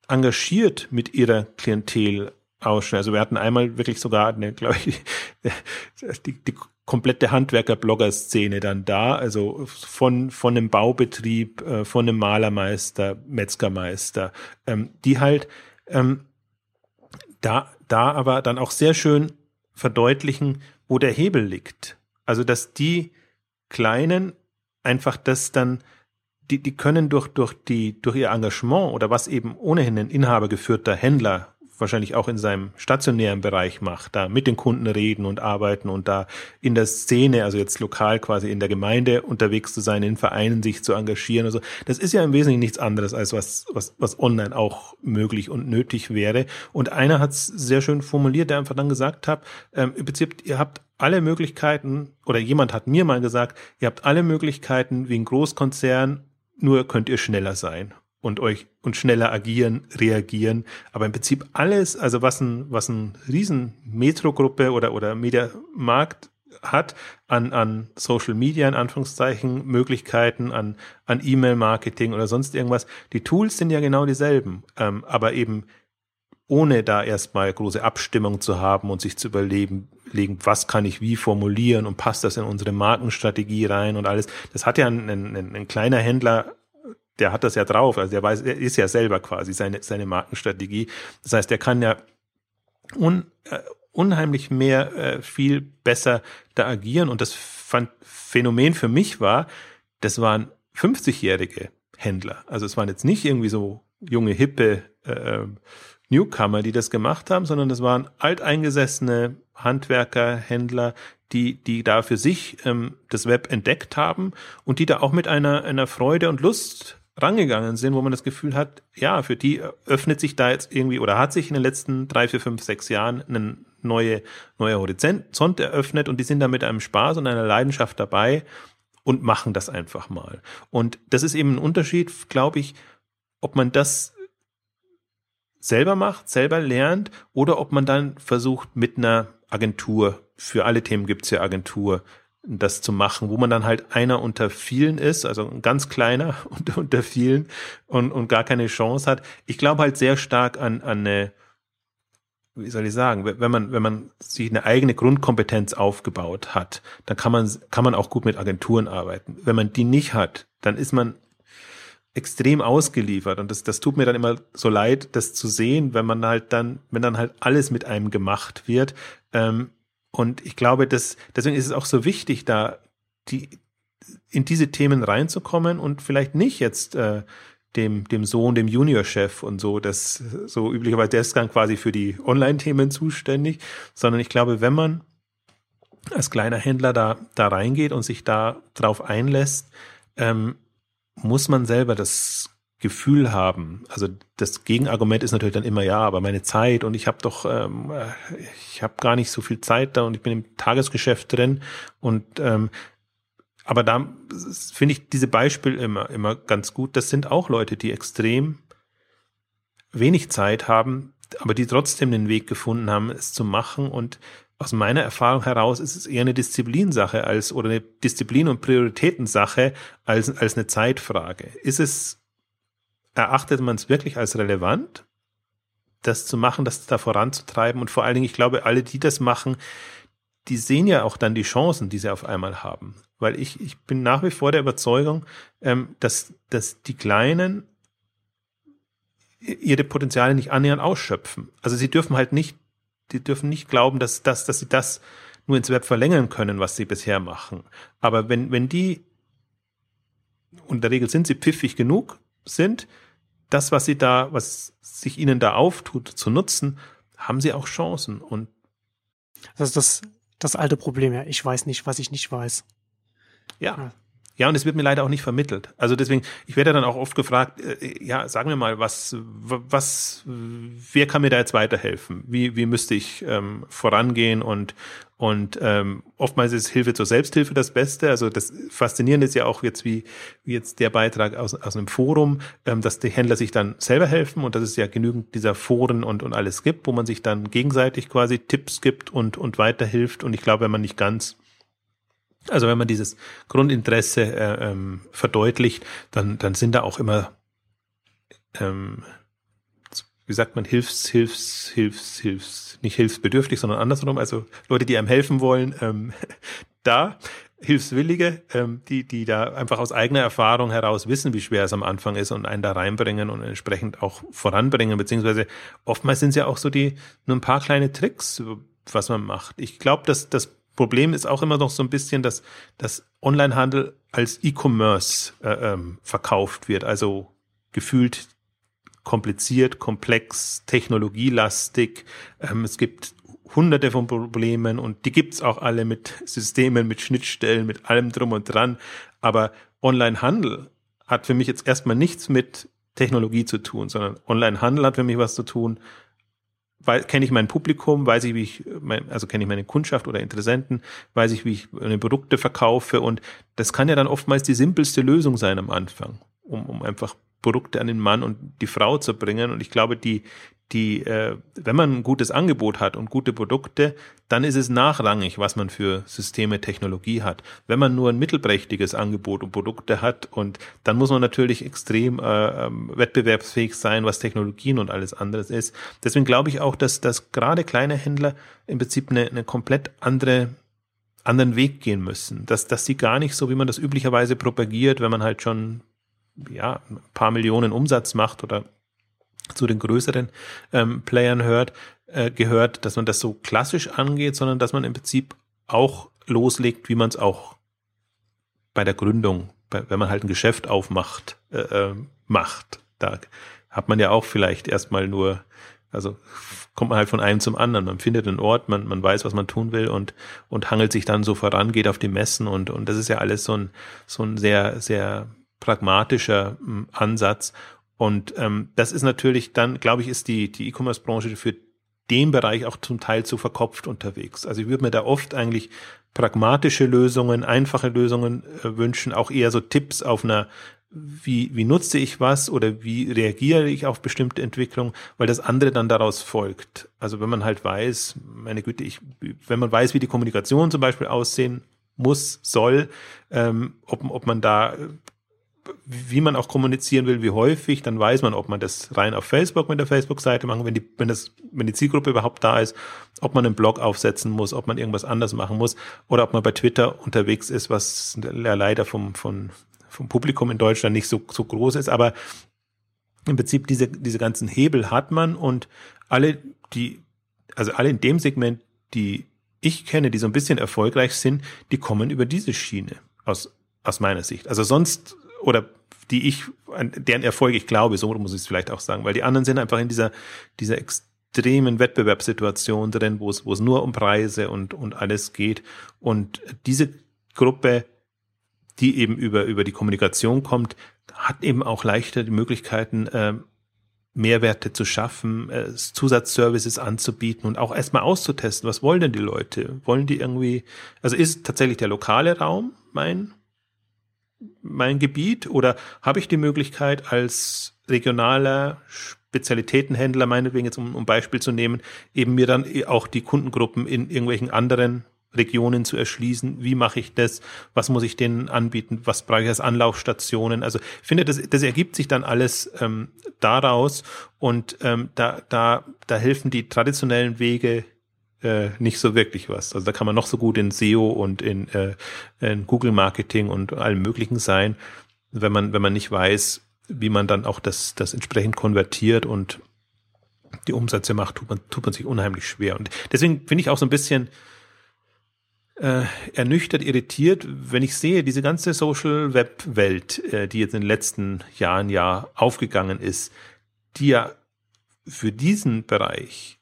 engagiert mit ihrer Klientel ausstellen. Also wir hatten einmal wirklich sogar eine, glaube ich, *laughs* die, die komplette Handwerker-Blogger-Szene dann da, also von, von einem Baubetrieb, äh, von einem Malermeister, Metzgermeister, ähm, die halt ähm, da, da aber dann auch sehr schön verdeutlichen, wo der Hebel liegt. Also, dass die Kleinen einfach das dann, die, die können durch, durch die, durch ihr Engagement oder was eben ohnehin ein inhabergeführter Händler wahrscheinlich auch in seinem stationären Bereich macht, da mit den Kunden reden und arbeiten und da in der Szene, also jetzt lokal quasi in der Gemeinde unterwegs zu sein, in Vereinen sich zu engagieren. Also das ist ja im Wesentlichen nichts anderes als was, was, was online auch möglich und nötig wäre. Und einer hat es sehr schön formuliert, der einfach dann gesagt hat, ähm, im Prinzip, ihr habt alle Möglichkeiten, oder jemand hat mir mal gesagt, ihr habt alle Möglichkeiten wie ein Großkonzern, nur könnt ihr schneller sein und euch und schneller agieren, reagieren. Aber im Prinzip alles, also was ein, was ein riesen Metro-Gruppe oder, oder Mediamarkt hat an, an Social Media, in Anführungszeichen, Möglichkeiten, an, an E-Mail-Marketing oder sonst irgendwas. Die Tools sind ja genau dieselben, ähm, aber eben ohne da erstmal große Abstimmung zu haben und sich zu überlegen, was kann ich wie formulieren und passt das in unsere Markenstrategie rein und alles. Das hat ja ein, ein, ein kleiner Händler der hat das ja drauf, also der weiß, er ist ja selber quasi seine, seine Markenstrategie. Das heißt, der kann ja un, äh, unheimlich mehr, äh, viel besser da agieren. Und das Phänomen für mich war, das waren 50-jährige Händler. Also es waren jetzt nicht irgendwie so junge, hippe äh, Newcomer, die das gemacht haben, sondern das waren alteingesessene Handwerker, Händler, die, die da für sich ähm, das Web entdeckt haben und die da auch mit einer, einer Freude und Lust rangegangen sind, wo man das Gefühl hat, ja, für die öffnet sich da jetzt irgendwie oder hat sich in den letzten drei, vier, fünf, sechs Jahren ein neue, neuer Horizont eröffnet und die sind da mit einem Spaß und einer Leidenschaft dabei und machen das einfach mal. Und das ist eben ein Unterschied, glaube ich, ob man das selber macht, selber lernt oder ob man dann versucht mit einer Agentur, für alle Themen gibt's ja Agentur, das zu machen, wo man dann halt einer unter vielen ist, also ein ganz kleiner *laughs* unter, unter vielen und, und gar keine Chance hat. Ich glaube halt sehr stark an, an eine, wie soll ich sagen, wenn man, wenn man sich eine eigene Grundkompetenz aufgebaut hat, dann kann man, kann man auch gut mit Agenturen arbeiten. Wenn man die nicht hat, dann ist man extrem ausgeliefert und das, das tut mir dann immer so leid, das zu sehen, wenn man halt dann, wenn dann halt alles mit einem gemacht wird, ähm, und ich glaube, dass, deswegen ist es auch so wichtig, da die, in diese Themen reinzukommen und vielleicht nicht jetzt äh, dem, dem Sohn, dem Juniorchef und so, das so üblicherweise, der ist dann quasi für die Online-Themen zuständig, sondern ich glaube, wenn man als kleiner Händler da, da reingeht und sich da drauf einlässt, ähm, muss man selber das Gefühl haben. Also das Gegenargument ist natürlich dann immer ja, aber meine Zeit und ich habe doch, ähm, ich habe gar nicht so viel Zeit da und ich bin im Tagesgeschäft drin und ähm, aber da finde ich diese Beispiele immer immer ganz gut. Das sind auch Leute, die extrem wenig Zeit haben, aber die trotzdem den Weg gefunden haben, es zu machen und aus meiner Erfahrung heraus ist es eher eine Disziplinsache als oder eine Disziplin- und Prioritätensache als, als eine Zeitfrage. Ist es erachtet man es wirklich als relevant, das zu machen, das da voranzutreiben. Und vor allen Dingen, ich glaube, alle, die das machen, die sehen ja auch dann die Chancen, die sie auf einmal haben. Weil ich, ich bin nach wie vor der Überzeugung, ähm, dass, dass die Kleinen ihre Potenziale nicht annähernd ausschöpfen. Also sie dürfen halt nicht, die dürfen nicht glauben, dass, dass, dass sie das nur ins Web verlängern können, was sie bisher machen. Aber wenn, wenn die, und in der Regel sind sie pfiffig genug, sind, das, was sie da, was sich ihnen da auftut, zu nutzen, haben sie auch Chancen. Und das ist das, das alte Problem, ja. Ich weiß nicht, was ich nicht weiß. Ja. ja. Ja, und es wird mir leider auch nicht vermittelt. Also deswegen, ich werde dann auch oft gefragt, äh, ja, sagen wir mal, was, was, wer kann mir da jetzt weiterhelfen? Wie, wie müsste ich ähm, vorangehen? Und, und ähm, oftmals ist Hilfe zur Selbsthilfe das Beste. Also das Faszinierende ist ja auch jetzt wie, wie jetzt der Beitrag aus, aus einem Forum, ähm, dass die Händler sich dann selber helfen und dass es ja genügend dieser Foren und, und alles gibt, wo man sich dann gegenseitig quasi Tipps gibt und, und weiterhilft. Und ich glaube, wenn man nicht ganz also wenn man dieses Grundinteresse äh, ähm, verdeutlicht, dann, dann sind da auch immer, ähm, wie sagt man, Hilfs, Hilfs, Hilfs, Hilfs, nicht hilfsbedürftig, sondern andersrum, also Leute, die einem helfen wollen, ähm, *laughs* da, Hilfswillige, ähm, die, die da einfach aus eigener Erfahrung heraus wissen, wie schwer es am Anfang ist und einen da reinbringen und entsprechend auch voranbringen, beziehungsweise oftmals sind es ja auch so die, nur ein paar kleine Tricks, was man macht. Ich glaube, dass das Problem ist auch immer noch so ein bisschen, dass das Onlinehandel als E-Commerce äh, ähm, verkauft wird. Also gefühlt kompliziert, komplex, technologielastig. Ähm, es gibt hunderte von Problemen und die gibt's auch alle mit Systemen, mit Schnittstellen, mit allem drum und dran. Aber Online-Handel hat für mich jetzt erstmal nichts mit Technologie zu tun, sondern Online-Handel hat für mich was zu tun. Kenne ich mein Publikum, weiß ich, wie ich, mein, also kenne ich meine Kundschaft oder Interessenten, weiß ich, wie ich meine Produkte verkaufe und das kann ja dann oftmals die simpelste Lösung sein am Anfang, um, um einfach Produkte an den Mann und die Frau zu bringen. Und ich glaube, die, die, äh, wenn man ein gutes Angebot hat und gute Produkte, dann ist es nachrangig, was man für Systeme, Technologie hat. Wenn man nur ein mittelprächtiges Angebot und Produkte hat und dann muss man natürlich extrem äh, ähm, wettbewerbsfähig sein, was Technologien und alles anderes ist. Deswegen glaube ich auch, dass, dass gerade kleine Händler im Prinzip eine, eine komplett andere anderen Weg gehen müssen, dass, dass sie gar nicht so, wie man das üblicherweise propagiert, wenn man halt schon ja, ein paar Millionen Umsatz macht oder zu den größeren ähm, Playern hört, äh, gehört, dass man das so klassisch angeht, sondern dass man im Prinzip auch loslegt, wie man es auch bei der Gründung, bei, wenn man halt ein Geschäft aufmacht, äh, äh, macht. Da hat man ja auch vielleicht erstmal nur, also kommt man halt von einem zum anderen. Man findet einen Ort, man, man weiß, was man tun will und, und hangelt sich dann so voran, geht auf die Messen und, und das ist ja alles so ein, so ein sehr, sehr pragmatischer hm, Ansatz. Und ähm, das ist natürlich dann, glaube ich, ist die, die E-Commerce-Branche für den Bereich auch zum Teil zu verkopft unterwegs. Also ich würde mir da oft eigentlich pragmatische Lösungen, einfache Lösungen äh, wünschen, auch eher so Tipps auf einer wie, wie nutze ich was oder wie reagiere ich auf bestimmte Entwicklungen, weil das andere dann daraus folgt. Also wenn man halt weiß, meine Güte, ich, wenn man weiß, wie die Kommunikation zum Beispiel aussehen muss, soll, ähm, ob, ob man da wie man auch kommunizieren will, wie häufig, dann weiß man, ob man das rein auf Facebook mit der Facebook-Seite machen, wenn die, wenn das, wenn die Zielgruppe überhaupt da ist, ob man einen Blog aufsetzen muss, ob man irgendwas anders machen muss oder ob man bei Twitter unterwegs ist, was leider vom, vom, vom Publikum in Deutschland nicht so, so groß ist, aber im Prinzip diese, diese ganzen Hebel hat man und alle, die, also alle in dem Segment, die ich kenne, die so ein bisschen erfolgreich sind, die kommen über diese Schiene aus, aus meiner Sicht. Also sonst oder die ich, an deren Erfolg ich glaube, so muss ich es vielleicht auch sagen, weil die anderen sind einfach in dieser, dieser extremen Wettbewerbssituation drin, wo es, wo es nur um Preise und, und alles geht. Und diese Gruppe, die eben über, über die Kommunikation kommt, hat eben auch leichter die Möglichkeiten, äh, Mehrwerte zu schaffen, äh, Zusatzservices anzubieten und auch erstmal auszutesten, was wollen denn die Leute? Wollen die irgendwie, also ist tatsächlich der lokale Raum mein mein Gebiet oder habe ich die Möglichkeit als regionaler Spezialitätenhändler, meinetwegen jetzt um, um Beispiel zu nehmen, eben mir dann auch die Kundengruppen in irgendwelchen anderen Regionen zu erschließen. Wie mache ich das? Was muss ich denen anbieten? Was brauche ich als Anlaufstationen? Also ich finde, das, das ergibt sich dann alles ähm, daraus und ähm, da, da, da helfen die traditionellen Wege äh, nicht so wirklich was. Also da kann man noch so gut in SEO und in, äh, in Google Marketing und allem Möglichen sein, wenn man, wenn man nicht weiß, wie man dann auch das, das entsprechend konvertiert und die Umsätze macht, tut man, tut man sich unheimlich schwer. Und deswegen finde ich auch so ein bisschen äh, ernüchtert, irritiert, wenn ich sehe, diese ganze Social Web Welt, äh, die jetzt in den letzten Jahren ja aufgegangen ist, die ja für diesen Bereich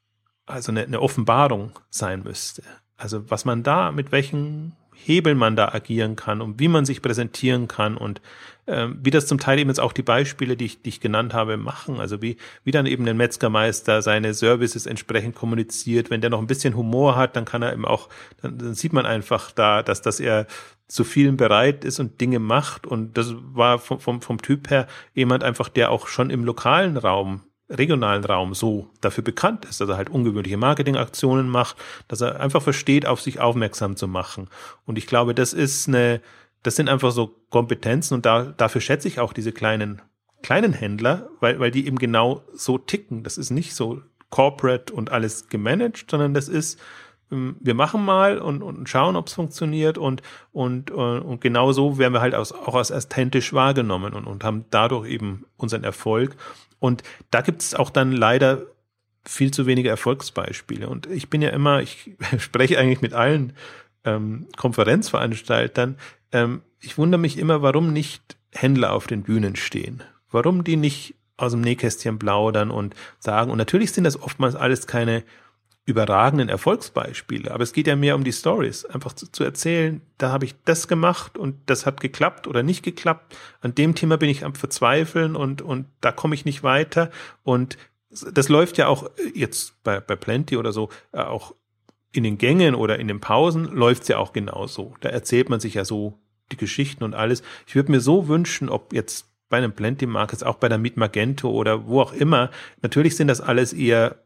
also eine, eine Offenbarung sein müsste. Also was man da, mit welchen Hebeln man da agieren kann und wie man sich präsentieren kann und ähm, wie das zum Teil eben jetzt auch die Beispiele, die ich, die ich genannt habe, machen. Also wie, wie dann eben ein Metzgermeister seine Services entsprechend kommuniziert. Wenn der noch ein bisschen Humor hat, dann kann er eben auch, dann, dann sieht man einfach da, dass, dass er zu vielen bereit ist und Dinge macht. Und das war vom, vom, vom Typ her jemand einfach, der auch schon im lokalen Raum regionalen Raum so dafür bekannt ist, dass er halt ungewöhnliche Marketingaktionen macht, dass er einfach versteht, auf sich aufmerksam zu machen. Und ich glaube, das ist eine, das sind einfach so Kompetenzen und da, dafür schätze ich auch diese kleinen, kleinen Händler, weil, weil die eben genau so ticken. Das ist nicht so corporate und alles gemanagt, sondern das ist, ähm, wir machen mal und, und schauen, ob es funktioniert und, und, und genau so werden wir halt aus, auch als authentisch wahrgenommen und, und haben dadurch eben unseren Erfolg. Und da gibt es auch dann leider viel zu wenige Erfolgsbeispiele. Und ich bin ja immer, ich *laughs* spreche eigentlich mit allen ähm, Konferenzveranstaltern. Ähm, ich wundere mich immer, warum nicht Händler auf den Bühnen stehen. Warum die nicht aus dem Nähkästchen plaudern und sagen. Und natürlich sind das oftmals alles keine überragenden Erfolgsbeispiele, aber es geht ja mehr um die Stories, einfach zu, zu erzählen, da habe ich das gemacht und das hat geklappt oder nicht geklappt. An dem Thema bin ich am Verzweifeln und, und da komme ich nicht weiter. Und das läuft ja auch jetzt bei, bei Plenty oder so, äh, auch in den Gängen oder in den Pausen läuft es ja auch genauso. Da erzählt man sich ja so die Geschichten und alles. Ich würde mir so wünschen, ob jetzt bei einem Plenty Markets, auch bei der Meet Magento oder wo auch immer, natürlich sind das alles eher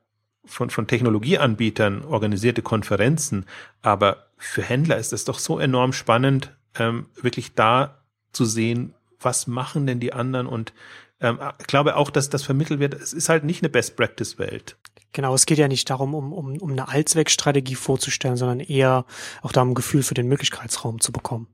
von, von Technologieanbietern organisierte Konferenzen, aber für Händler ist es doch so enorm spannend, ähm, wirklich da zu sehen, was machen denn die anderen und ähm, ich glaube auch, dass das vermittelt wird, es ist halt nicht eine Best-Practice-Welt. Genau, es geht ja nicht darum, um, um, um eine Allzweckstrategie vorzustellen, sondern eher auch darum, ein Gefühl für den Möglichkeitsraum zu bekommen.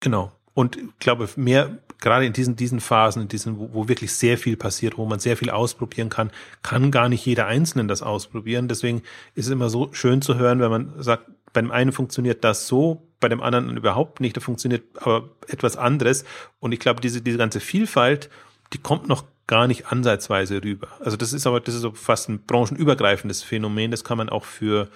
Genau. Und ich glaube, mehr gerade in diesen, diesen Phasen, in diesen, wo, wo wirklich sehr viel passiert, wo man sehr viel ausprobieren kann, kann gar nicht jeder Einzelne das ausprobieren. Deswegen ist es immer so schön zu hören, wenn man sagt, bei dem einen funktioniert das so, bei dem anderen überhaupt nicht, da funktioniert aber etwas anderes. Und ich glaube, diese, diese ganze Vielfalt, die kommt noch gar nicht ansatzweise rüber. Also das ist aber, das ist so fast ein branchenübergreifendes Phänomen. Das kann man auch für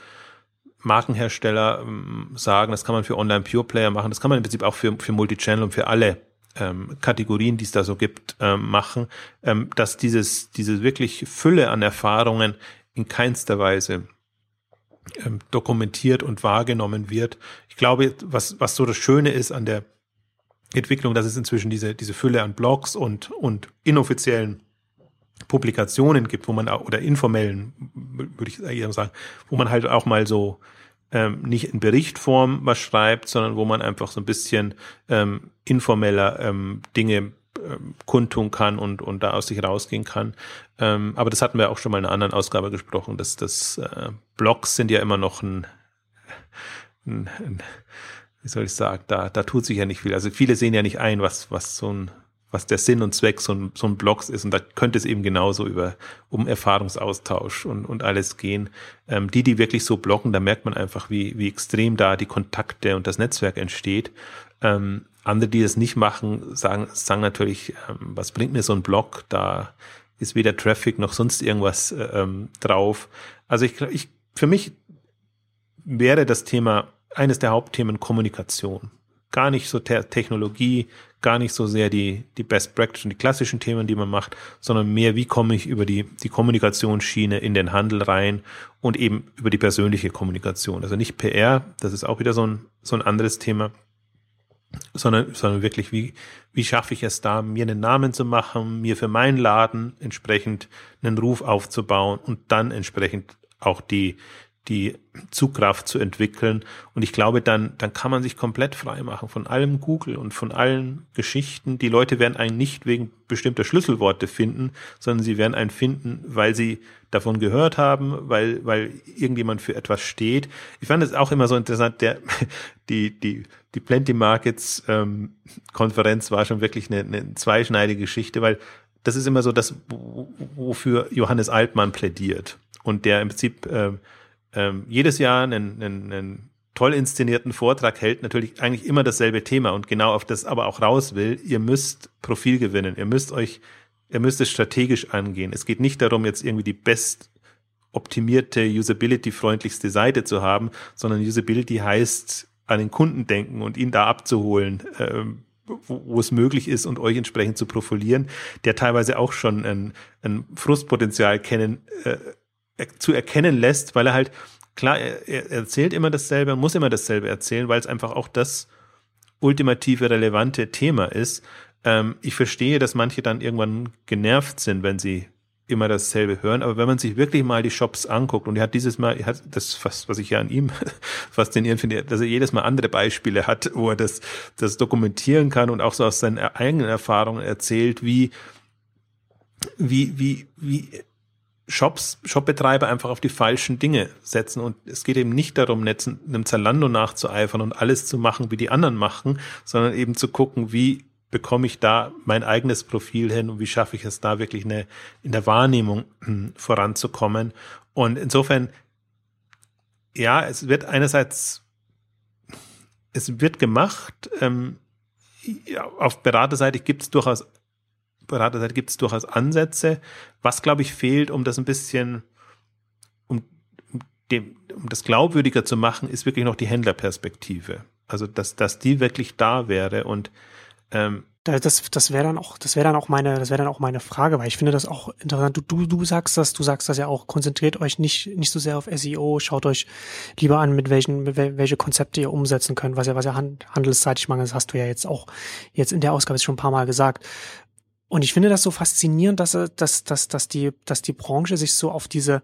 Markenhersteller ähm, sagen, das kann man für Online-Pure-Player machen, das kann man im Prinzip auch für, für Multichannel und für alle ähm, Kategorien, die es da so gibt, ähm, machen, ähm, dass dieses, diese wirklich Fülle an Erfahrungen in keinster Weise ähm, dokumentiert und wahrgenommen wird. Ich glaube, was, was so das Schöne ist an der Entwicklung, dass es inzwischen diese, diese Fülle an Blogs und, und inoffiziellen Publikationen gibt, wo man oder informellen, würde ich eher sagen, wo man halt auch mal so ähm, nicht in Berichtform was schreibt, sondern wo man einfach so ein bisschen ähm, informeller ähm, Dinge ähm, kundtun kann und, und da aus sich rausgehen kann. Ähm, aber das hatten wir auch schon mal in einer anderen Ausgabe gesprochen, dass das äh, Blogs sind ja immer noch ein, ein, ein wie soll ich sagen, da, da tut sich ja nicht viel. Also viele sehen ja nicht ein, was, was so ein was der Sinn und Zweck so ein, so ein Blogs ist. Und da könnte es eben genauso über um Erfahrungsaustausch und, und alles gehen. Ähm, die, die wirklich so bloggen, da merkt man einfach, wie, wie extrem da die Kontakte und das Netzwerk entsteht. Ähm, andere, die das nicht machen, sagen, sagen natürlich, ähm, was bringt mir so ein Blog? Da ist weder Traffic noch sonst irgendwas äh, ähm, drauf. Also ich, ich, für mich wäre das Thema eines der Hauptthemen Kommunikation. Gar nicht so Technologie, gar nicht so sehr die, die Best Practice und die klassischen Themen, die man macht, sondern mehr, wie komme ich über die, die Kommunikationsschiene in den Handel rein und eben über die persönliche Kommunikation. Also nicht PR, das ist auch wieder so ein, so ein anderes Thema, sondern, sondern wirklich, wie, wie schaffe ich es da, mir einen Namen zu machen, mir für meinen Laden entsprechend einen Ruf aufzubauen und dann entsprechend auch die, die Zugkraft zu entwickeln. Und ich glaube, dann, dann kann man sich komplett frei machen von allem Google und von allen Geschichten. Die Leute werden einen nicht wegen bestimmter Schlüsselworte finden, sondern sie werden einen finden, weil sie davon gehört haben, weil, weil irgendjemand für etwas steht. Ich fand es auch immer so interessant, der, *laughs* die, die, die Plenty Markets ähm, Konferenz war schon wirklich eine, eine zweischneidige Geschichte, weil das ist immer so das, wofür Johannes Altmann plädiert. Und der im Prinzip äh, ähm, jedes Jahr einen, einen, einen toll inszenierten Vortrag hält, natürlich eigentlich immer dasselbe Thema und genau auf das aber auch raus will, ihr müsst Profil gewinnen, ihr müsst euch, ihr müsst es strategisch angehen. Es geht nicht darum, jetzt irgendwie die best optimierte, usability-freundlichste Seite zu haben, sondern Usability heißt an den Kunden denken und ihn da abzuholen, ähm, wo, wo, es möglich ist und euch entsprechend zu profilieren, der teilweise auch schon ein, ein Frustpotenzial kennen, äh, zu erkennen lässt, weil er halt, klar, er, er erzählt immer dasselbe, muss immer dasselbe erzählen, weil es einfach auch das ultimative relevante Thema ist. Ähm, ich verstehe, dass manche dann irgendwann genervt sind, wenn sie immer dasselbe hören, aber wenn man sich wirklich mal die Shops anguckt und er hat dieses Mal, er hat das fast, was ich ja an ihm *laughs* faszinierend finde, dass er jedes Mal andere Beispiele hat, wo er das, das dokumentieren kann und auch so aus seinen eigenen Erfahrungen erzählt, wie, wie, wie, wie Shops, Shopbetreiber einfach auf die falschen Dinge setzen. Und es geht eben nicht darum, einem Zalando nachzueifern und alles zu machen, wie die anderen machen, sondern eben zu gucken, wie bekomme ich da mein eigenes Profil hin und wie schaffe ich es da wirklich eine, in der Wahrnehmung hm, voranzukommen. Und insofern, ja, es wird einerseits, es wird gemacht, ähm, ja, auf Beraterseite gibt es durchaus Beraterseite gibt es durchaus Ansätze. Was, glaube ich, fehlt, um das ein bisschen, um, dem, um das glaubwürdiger zu machen, ist wirklich noch die Händlerperspektive. Also, dass, dass die wirklich da wäre und ähm, das, das wäre dann auch, das wäre dann auch meine, das wäre dann auch meine Frage, weil ich finde das auch interessant. Du, du, du sagst das, du sagst das ja auch. Konzentriert euch nicht, nicht so sehr auf SEO. Schaut euch lieber an, mit welchen, mit welche Konzepte ihr umsetzen könnt, was ja, was ja handelsseitig mangelt. Das hast du ja jetzt auch jetzt in der Ausgabe schon ein paar Mal gesagt. Und ich finde das so faszinierend, dass, dass, dass, dass die, dass die Branche sich so auf diese,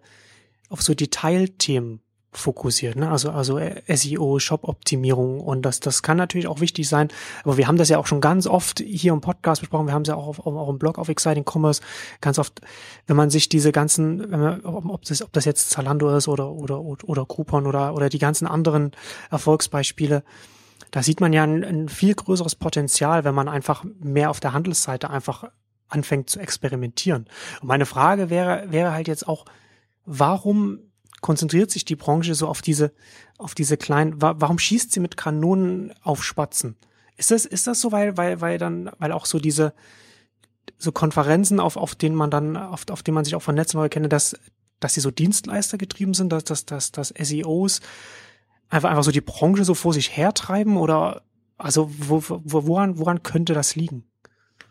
auf so Detailthemen fokussiert, ne? Also also SEO, Shop-Optimierung und das das kann natürlich auch wichtig sein. Aber wir haben das ja auch schon ganz oft hier im Podcast besprochen. Wir haben es ja auch auf, auch im Blog auf Exciting Commerce ganz oft, wenn man sich diese ganzen, wenn man, ob das ob das jetzt Zalando ist oder oder oder Coupon oder oder die ganzen anderen Erfolgsbeispiele, da sieht man ja ein, ein viel größeres Potenzial, wenn man einfach mehr auf der Handelsseite einfach anfängt zu experimentieren. Und meine Frage wäre wäre halt jetzt auch, warum konzentriert sich die Branche so auf diese, auf diese kleinen, wa warum schießt sie mit Kanonen auf Spatzen? Ist das, ist das so, weil, weil, weil dann, weil auch so diese, so Konferenzen, auf, auf denen man dann, auf, auf denen man sich auch von Netzen neu kennt, dass, dass sie so Dienstleister getrieben sind, dass, dass, dass, dass SEOs einfach, einfach so die Branche so vor sich hertreiben oder, also, wo, wo, woran, woran könnte das liegen?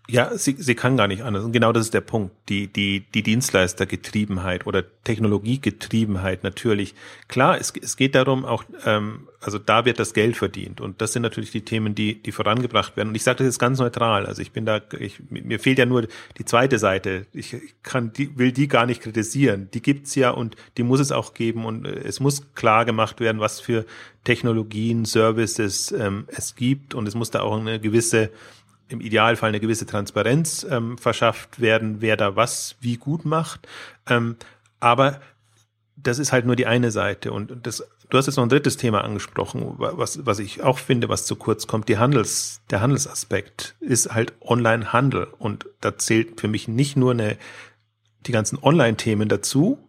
Ja, sie, sie kann gar nicht anders. Und genau das ist der Punkt. Die, die, die Dienstleistergetriebenheit oder Technologiegetriebenheit natürlich. Klar, es, es geht darum, auch, ähm, also da wird das Geld verdient. Und das sind natürlich die Themen, die, die vorangebracht werden. Und ich sage das jetzt ganz neutral. Also ich bin da, ich, mir fehlt ja nur die zweite Seite. Ich kann, die, will die gar nicht kritisieren. Die gibt's ja und die muss es auch geben. Und äh, es muss klar gemacht werden, was für Technologien, Services ähm, es gibt. Und es muss da auch eine gewisse im Idealfall eine gewisse Transparenz ähm, verschafft werden, wer da was wie gut macht. Ähm, aber das ist halt nur die eine Seite. Und das, du hast jetzt noch ein drittes Thema angesprochen, was, was ich auch finde, was zu kurz kommt. Die Handels, der Handelsaspekt ist halt Online-Handel. Und da zählt für mich nicht nur eine, die ganzen Online-Themen dazu,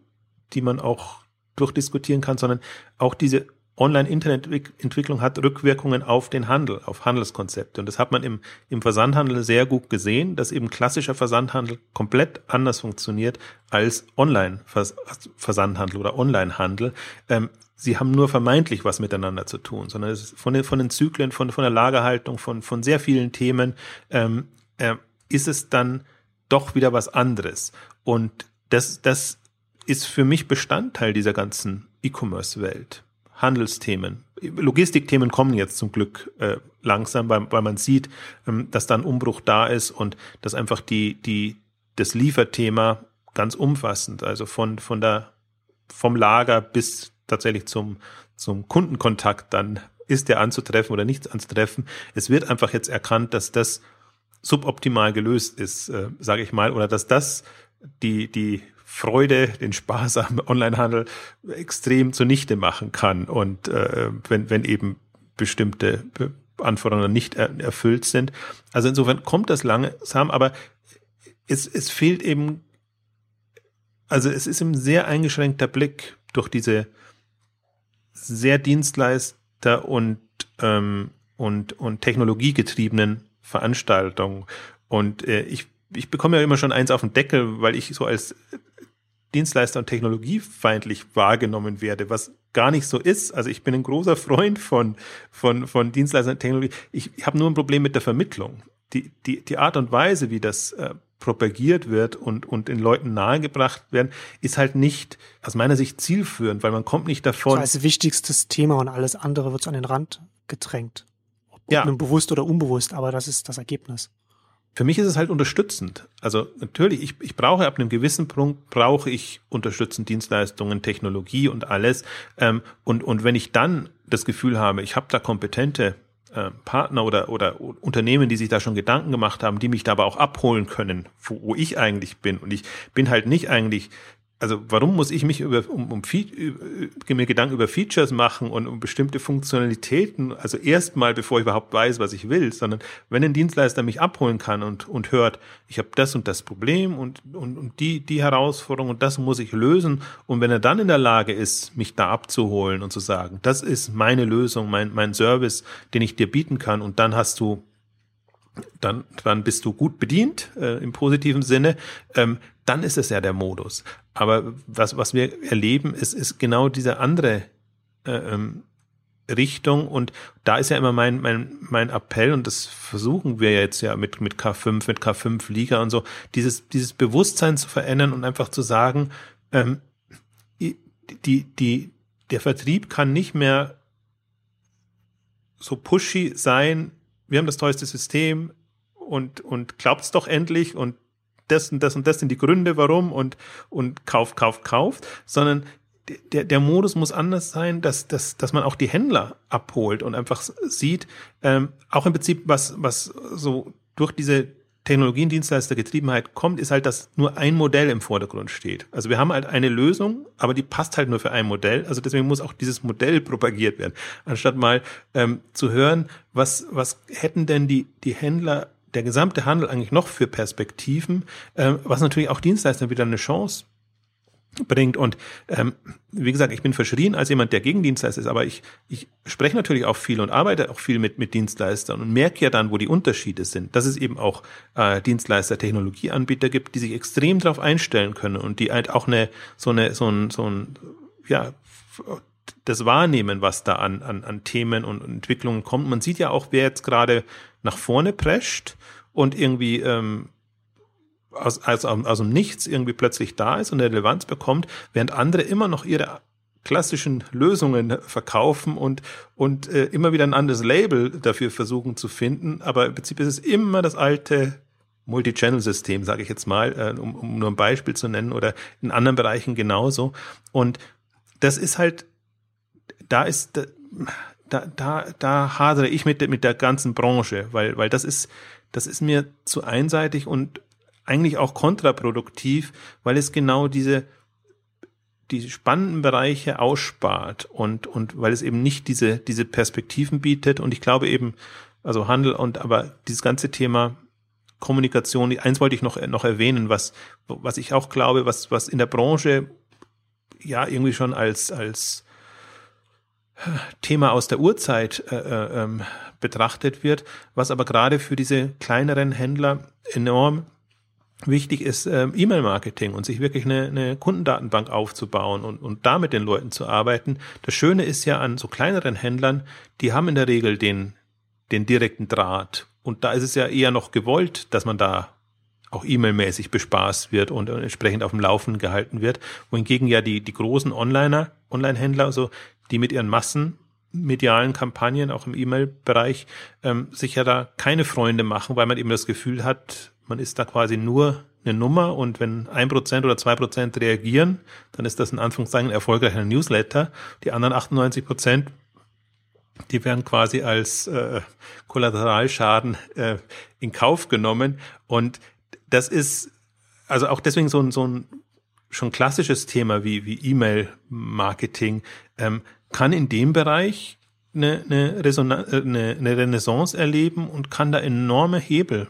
die man auch durchdiskutieren kann, sondern auch diese Online-Internetentwicklung hat Rückwirkungen auf den Handel, auf Handelskonzepte. Und das hat man im, im Versandhandel sehr gut gesehen, dass eben klassischer Versandhandel komplett anders funktioniert als Online-Versandhandel oder Online-Handel. Ähm, sie haben nur vermeintlich was miteinander zu tun, sondern es ist von den, von den Zyklen, von, von der Lagerhaltung, von, von sehr vielen Themen, ähm, äh, ist es dann doch wieder was anderes. Und das, das ist für mich Bestandteil dieser ganzen E-Commerce-Welt. Handelsthemen. Logistikthemen kommen jetzt zum Glück äh, langsam, weil, weil man sieht, ähm, dass da ein Umbruch da ist und dass einfach die, die, das Lieferthema ganz umfassend, also von, von der, vom Lager bis tatsächlich zum, zum Kundenkontakt dann ist der anzutreffen oder nicht anzutreffen. Es wird einfach jetzt erkannt, dass das suboptimal gelöst ist, äh, sage ich mal, oder dass das die, die Freude, den Spaß am Onlinehandel extrem zunichte machen kann. Und äh, wenn, wenn eben bestimmte Anforderungen nicht er, erfüllt sind. Also insofern kommt das langsam, aber es, es fehlt eben, also es ist ein sehr eingeschränkter Blick durch diese sehr Dienstleister und, ähm, und, und technologiegetriebenen Veranstaltungen. Und äh, ich, ich bekomme ja immer schon eins auf den Deckel, weil ich so als Dienstleister und technologiefeindlich wahrgenommen werde, was gar nicht so ist. Also ich bin ein großer Freund von, von, von Dienstleistern und Technologie. Ich, ich habe nur ein Problem mit der Vermittlung. Die, die, die Art und Weise, wie das äh, propagiert wird und, und den Leuten nahegebracht werden, ist halt nicht aus meiner Sicht zielführend, weil man kommt nicht davon. So als wichtigstes Thema und alles andere wird an den Rand gedrängt. Ob ja. bewusst oder unbewusst, aber das ist das Ergebnis. Für mich ist es halt unterstützend. Also natürlich, ich, ich brauche ab einem gewissen Punkt, brauche ich unterstützend Dienstleistungen, Technologie und alles. Ähm, und, und wenn ich dann das Gefühl habe, ich habe da kompetente äh, Partner oder, oder Unternehmen, die sich da schon Gedanken gemacht haben, die mich da aber auch abholen können, wo, wo ich eigentlich bin. Und ich bin halt nicht eigentlich also warum muss ich mich über, um, um mir Gedanken über Features machen und um bestimmte Funktionalitäten, also erstmal, bevor ich überhaupt weiß, was ich will, sondern wenn ein Dienstleister mich abholen kann und, und hört, ich habe das und das Problem und, und, und die, die Herausforderung und das muss ich lösen und wenn er dann in der Lage ist, mich da abzuholen und zu sagen, das ist meine Lösung, mein, mein Service, den ich dir bieten kann und dann hast du dann, dann bist du gut bedient äh, im positiven Sinne. Ähm, dann ist es ja der Modus. Aber was, was wir erleben, ist, ist genau diese andere äh, ähm, Richtung. Und da ist ja immer mein, mein, mein Appell und das versuchen wir jetzt ja mit, mit K5, mit K5 Liga und so, dieses, dieses Bewusstsein zu verändern und einfach zu sagen, ähm, die, die, der Vertrieb kann nicht mehr so pushy sein, wir haben das tollste System und, und glaubt's doch endlich und das und das und das sind die Gründe, warum und, und kauft, kauft, kauft, sondern der, der Modus muss anders sein, dass, dass, dass man auch die Händler abholt und einfach sieht, ähm, auch im Prinzip, was, was so durch diese Technologiendienstleistergetriebenheit kommt, ist halt, dass nur ein Modell im Vordergrund steht. Also wir haben halt eine Lösung, aber die passt halt nur für ein Modell. Also deswegen muss auch dieses Modell propagiert werden, anstatt mal ähm, zu hören, was, was hätten denn die, die Händler, der gesamte Handel eigentlich noch für Perspektiven, ähm, was natürlich auch Dienstleister wieder eine Chance bringt. Und ähm, wie gesagt, ich bin verschrien als jemand, der gegen Dienstleister ist, aber ich, ich spreche natürlich auch viel und arbeite auch viel mit, mit Dienstleistern und merke ja dann, wo die Unterschiede sind, dass es eben auch äh, Dienstleister, Technologieanbieter gibt, die sich extrem darauf einstellen können und die halt auch eine so eine so ein, so ein ja das Wahrnehmen, was da an, an, an Themen und Entwicklungen kommt. Man sieht ja auch, wer jetzt gerade nach vorne prescht und irgendwie ähm, aus, aus, aus dem Nichts irgendwie plötzlich da ist und eine Relevanz bekommt, während andere immer noch ihre klassischen Lösungen verkaufen und, und äh, immer wieder ein anderes Label dafür versuchen zu finden. Aber im Prinzip ist es immer das alte Multi-Channel-System, sage ich jetzt mal, äh, um, um nur ein Beispiel zu nennen, oder in anderen Bereichen genauso. Und das ist halt, da ist, da, da, da hadere ich mit, mit der ganzen Branche, weil, weil das ist, das ist mir zu einseitig und eigentlich auch kontraproduktiv, weil es genau diese die spannenden Bereiche ausspart und und weil es eben nicht diese diese Perspektiven bietet. Und ich glaube eben also Handel und aber dieses ganze Thema Kommunikation eins wollte ich noch noch erwähnen was was ich auch glaube was was in der Branche ja irgendwie schon als als Thema aus der Urzeit äh, äh, ähm, betrachtet wird, was aber gerade für diese kleineren Händler enorm wichtig ist ähm, E-Mail-Marketing und sich wirklich eine, eine Kundendatenbank aufzubauen und, und da mit den Leuten zu arbeiten. Das Schöne ist ja an so kleineren Händlern, die haben in der Regel den, den direkten Draht. Und da ist es ja eher noch gewollt, dass man da auch E-Mail-mäßig bespaßt wird und entsprechend auf dem Laufen gehalten wird. Wohingegen ja die, die großen Onliner, Online-Händler, also die mit ihren Massen medialen Kampagnen, auch im E-Mail-Bereich, ähm, sich ja da keine Freunde machen, weil man eben das Gefühl hat, man ist da quasi nur eine Nummer und wenn ein Prozent oder zwei Prozent reagieren, dann ist das in Anführungszeichen ein erfolgreicher Newsletter. Die anderen 98 Prozent, die werden quasi als äh, Kollateralschaden äh, in Kauf genommen. Und das ist also auch deswegen so ein, so ein schon klassisches Thema wie, wie E-Mail-Marketing ähm, kann in dem Bereich eine, eine, Resonanz, äh, eine, eine Renaissance erleben und kann da enorme Hebel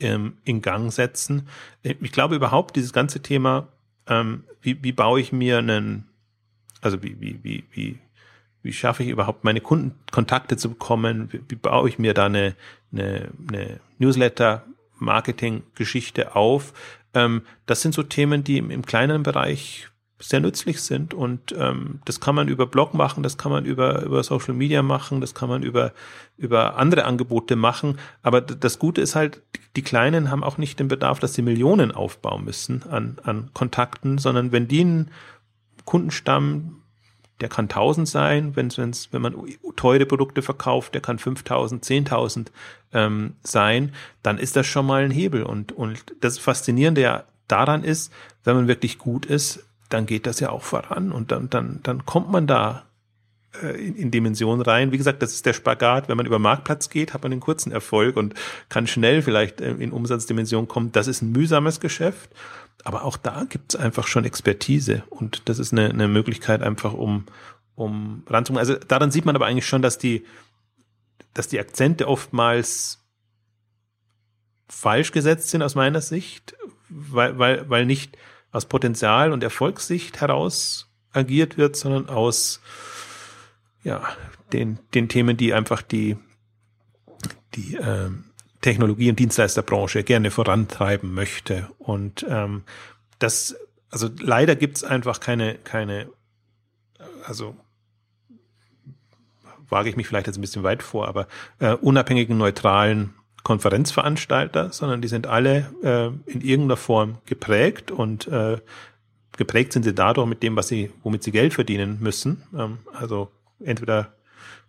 ähm, in Gang setzen. Ich glaube überhaupt, dieses ganze Thema, ähm, wie, wie baue ich mir einen, also wie, wie, wie, wie, wie schaffe ich überhaupt meine Kundenkontakte zu bekommen? Wie, wie baue ich mir da eine, eine, eine Newsletter-Marketing-Geschichte auf? Ähm, das sind so Themen, die im, im kleinen Bereich sehr nützlich sind und ähm, das kann man über Blog machen, das kann man über über Social Media machen, das kann man über über andere Angebote machen. Aber das Gute ist halt, die Kleinen haben auch nicht den Bedarf, dass sie Millionen aufbauen müssen an an Kontakten, sondern wenn die einen Kundenstamm der kann 1000 sein, wenn wenn's, wenn man teure Produkte verkauft, der kann 5000, 10.000 ähm, sein, dann ist das schon mal ein Hebel. Und, und das Faszinierende ja daran ist, wenn man wirklich gut ist, dann geht das ja auch voran und dann, dann, dann kommt man da äh, in, in Dimensionen rein. Wie gesagt, das ist der Spagat. Wenn man über Marktplatz geht, hat man einen kurzen Erfolg und kann schnell vielleicht äh, in Umsatzdimensionen kommen. Das ist ein mühsames Geschäft. Aber auch da gibt es einfach schon Expertise und das ist eine, eine Möglichkeit einfach, um, um ranzukommen. Also daran sieht man aber eigentlich schon, dass die, dass die Akzente oftmals falsch gesetzt sind aus meiner Sicht, weil, weil, weil nicht aus Potenzial und Erfolgssicht heraus agiert wird, sondern aus ja, den, den Themen, die einfach die, die ähm, Technologie- und Dienstleisterbranche gerne vorantreiben möchte. Und ähm, das, also leider gibt es einfach keine, keine, also wage ich mich vielleicht jetzt ein bisschen weit vor, aber äh, unabhängigen, neutralen Konferenzveranstalter, sondern die sind alle äh, in irgendeiner Form geprägt und äh, geprägt sind sie dadurch mit dem, was sie, womit sie Geld verdienen müssen. Ähm, also entweder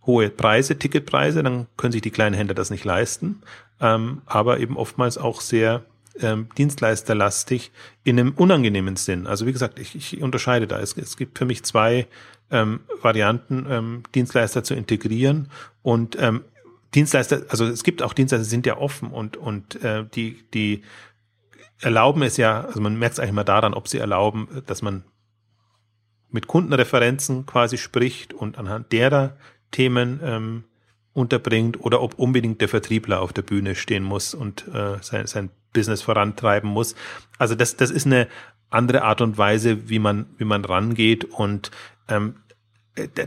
hohe Preise, Ticketpreise, dann können sich die kleinen Händler das nicht leisten, ähm, aber eben oftmals auch sehr ähm, dienstleisterlastig in einem unangenehmen Sinn. Also wie gesagt, ich, ich unterscheide da. Es, es gibt für mich zwei ähm, Varianten, ähm, Dienstleister zu integrieren und ähm, Dienstleister, also es gibt auch Dienstleister, die sind ja offen und und äh, die die erlauben es ja, also man merkt es eigentlich mal daran, ob sie erlauben, dass man mit Kundenreferenzen quasi spricht und anhand derer Themen ähm, unterbringt oder ob unbedingt der Vertriebler auf der Bühne stehen muss und äh, sein, sein Business vorantreiben muss. Also das, das ist eine andere Art und Weise, wie man, wie man rangeht und ähm, äh,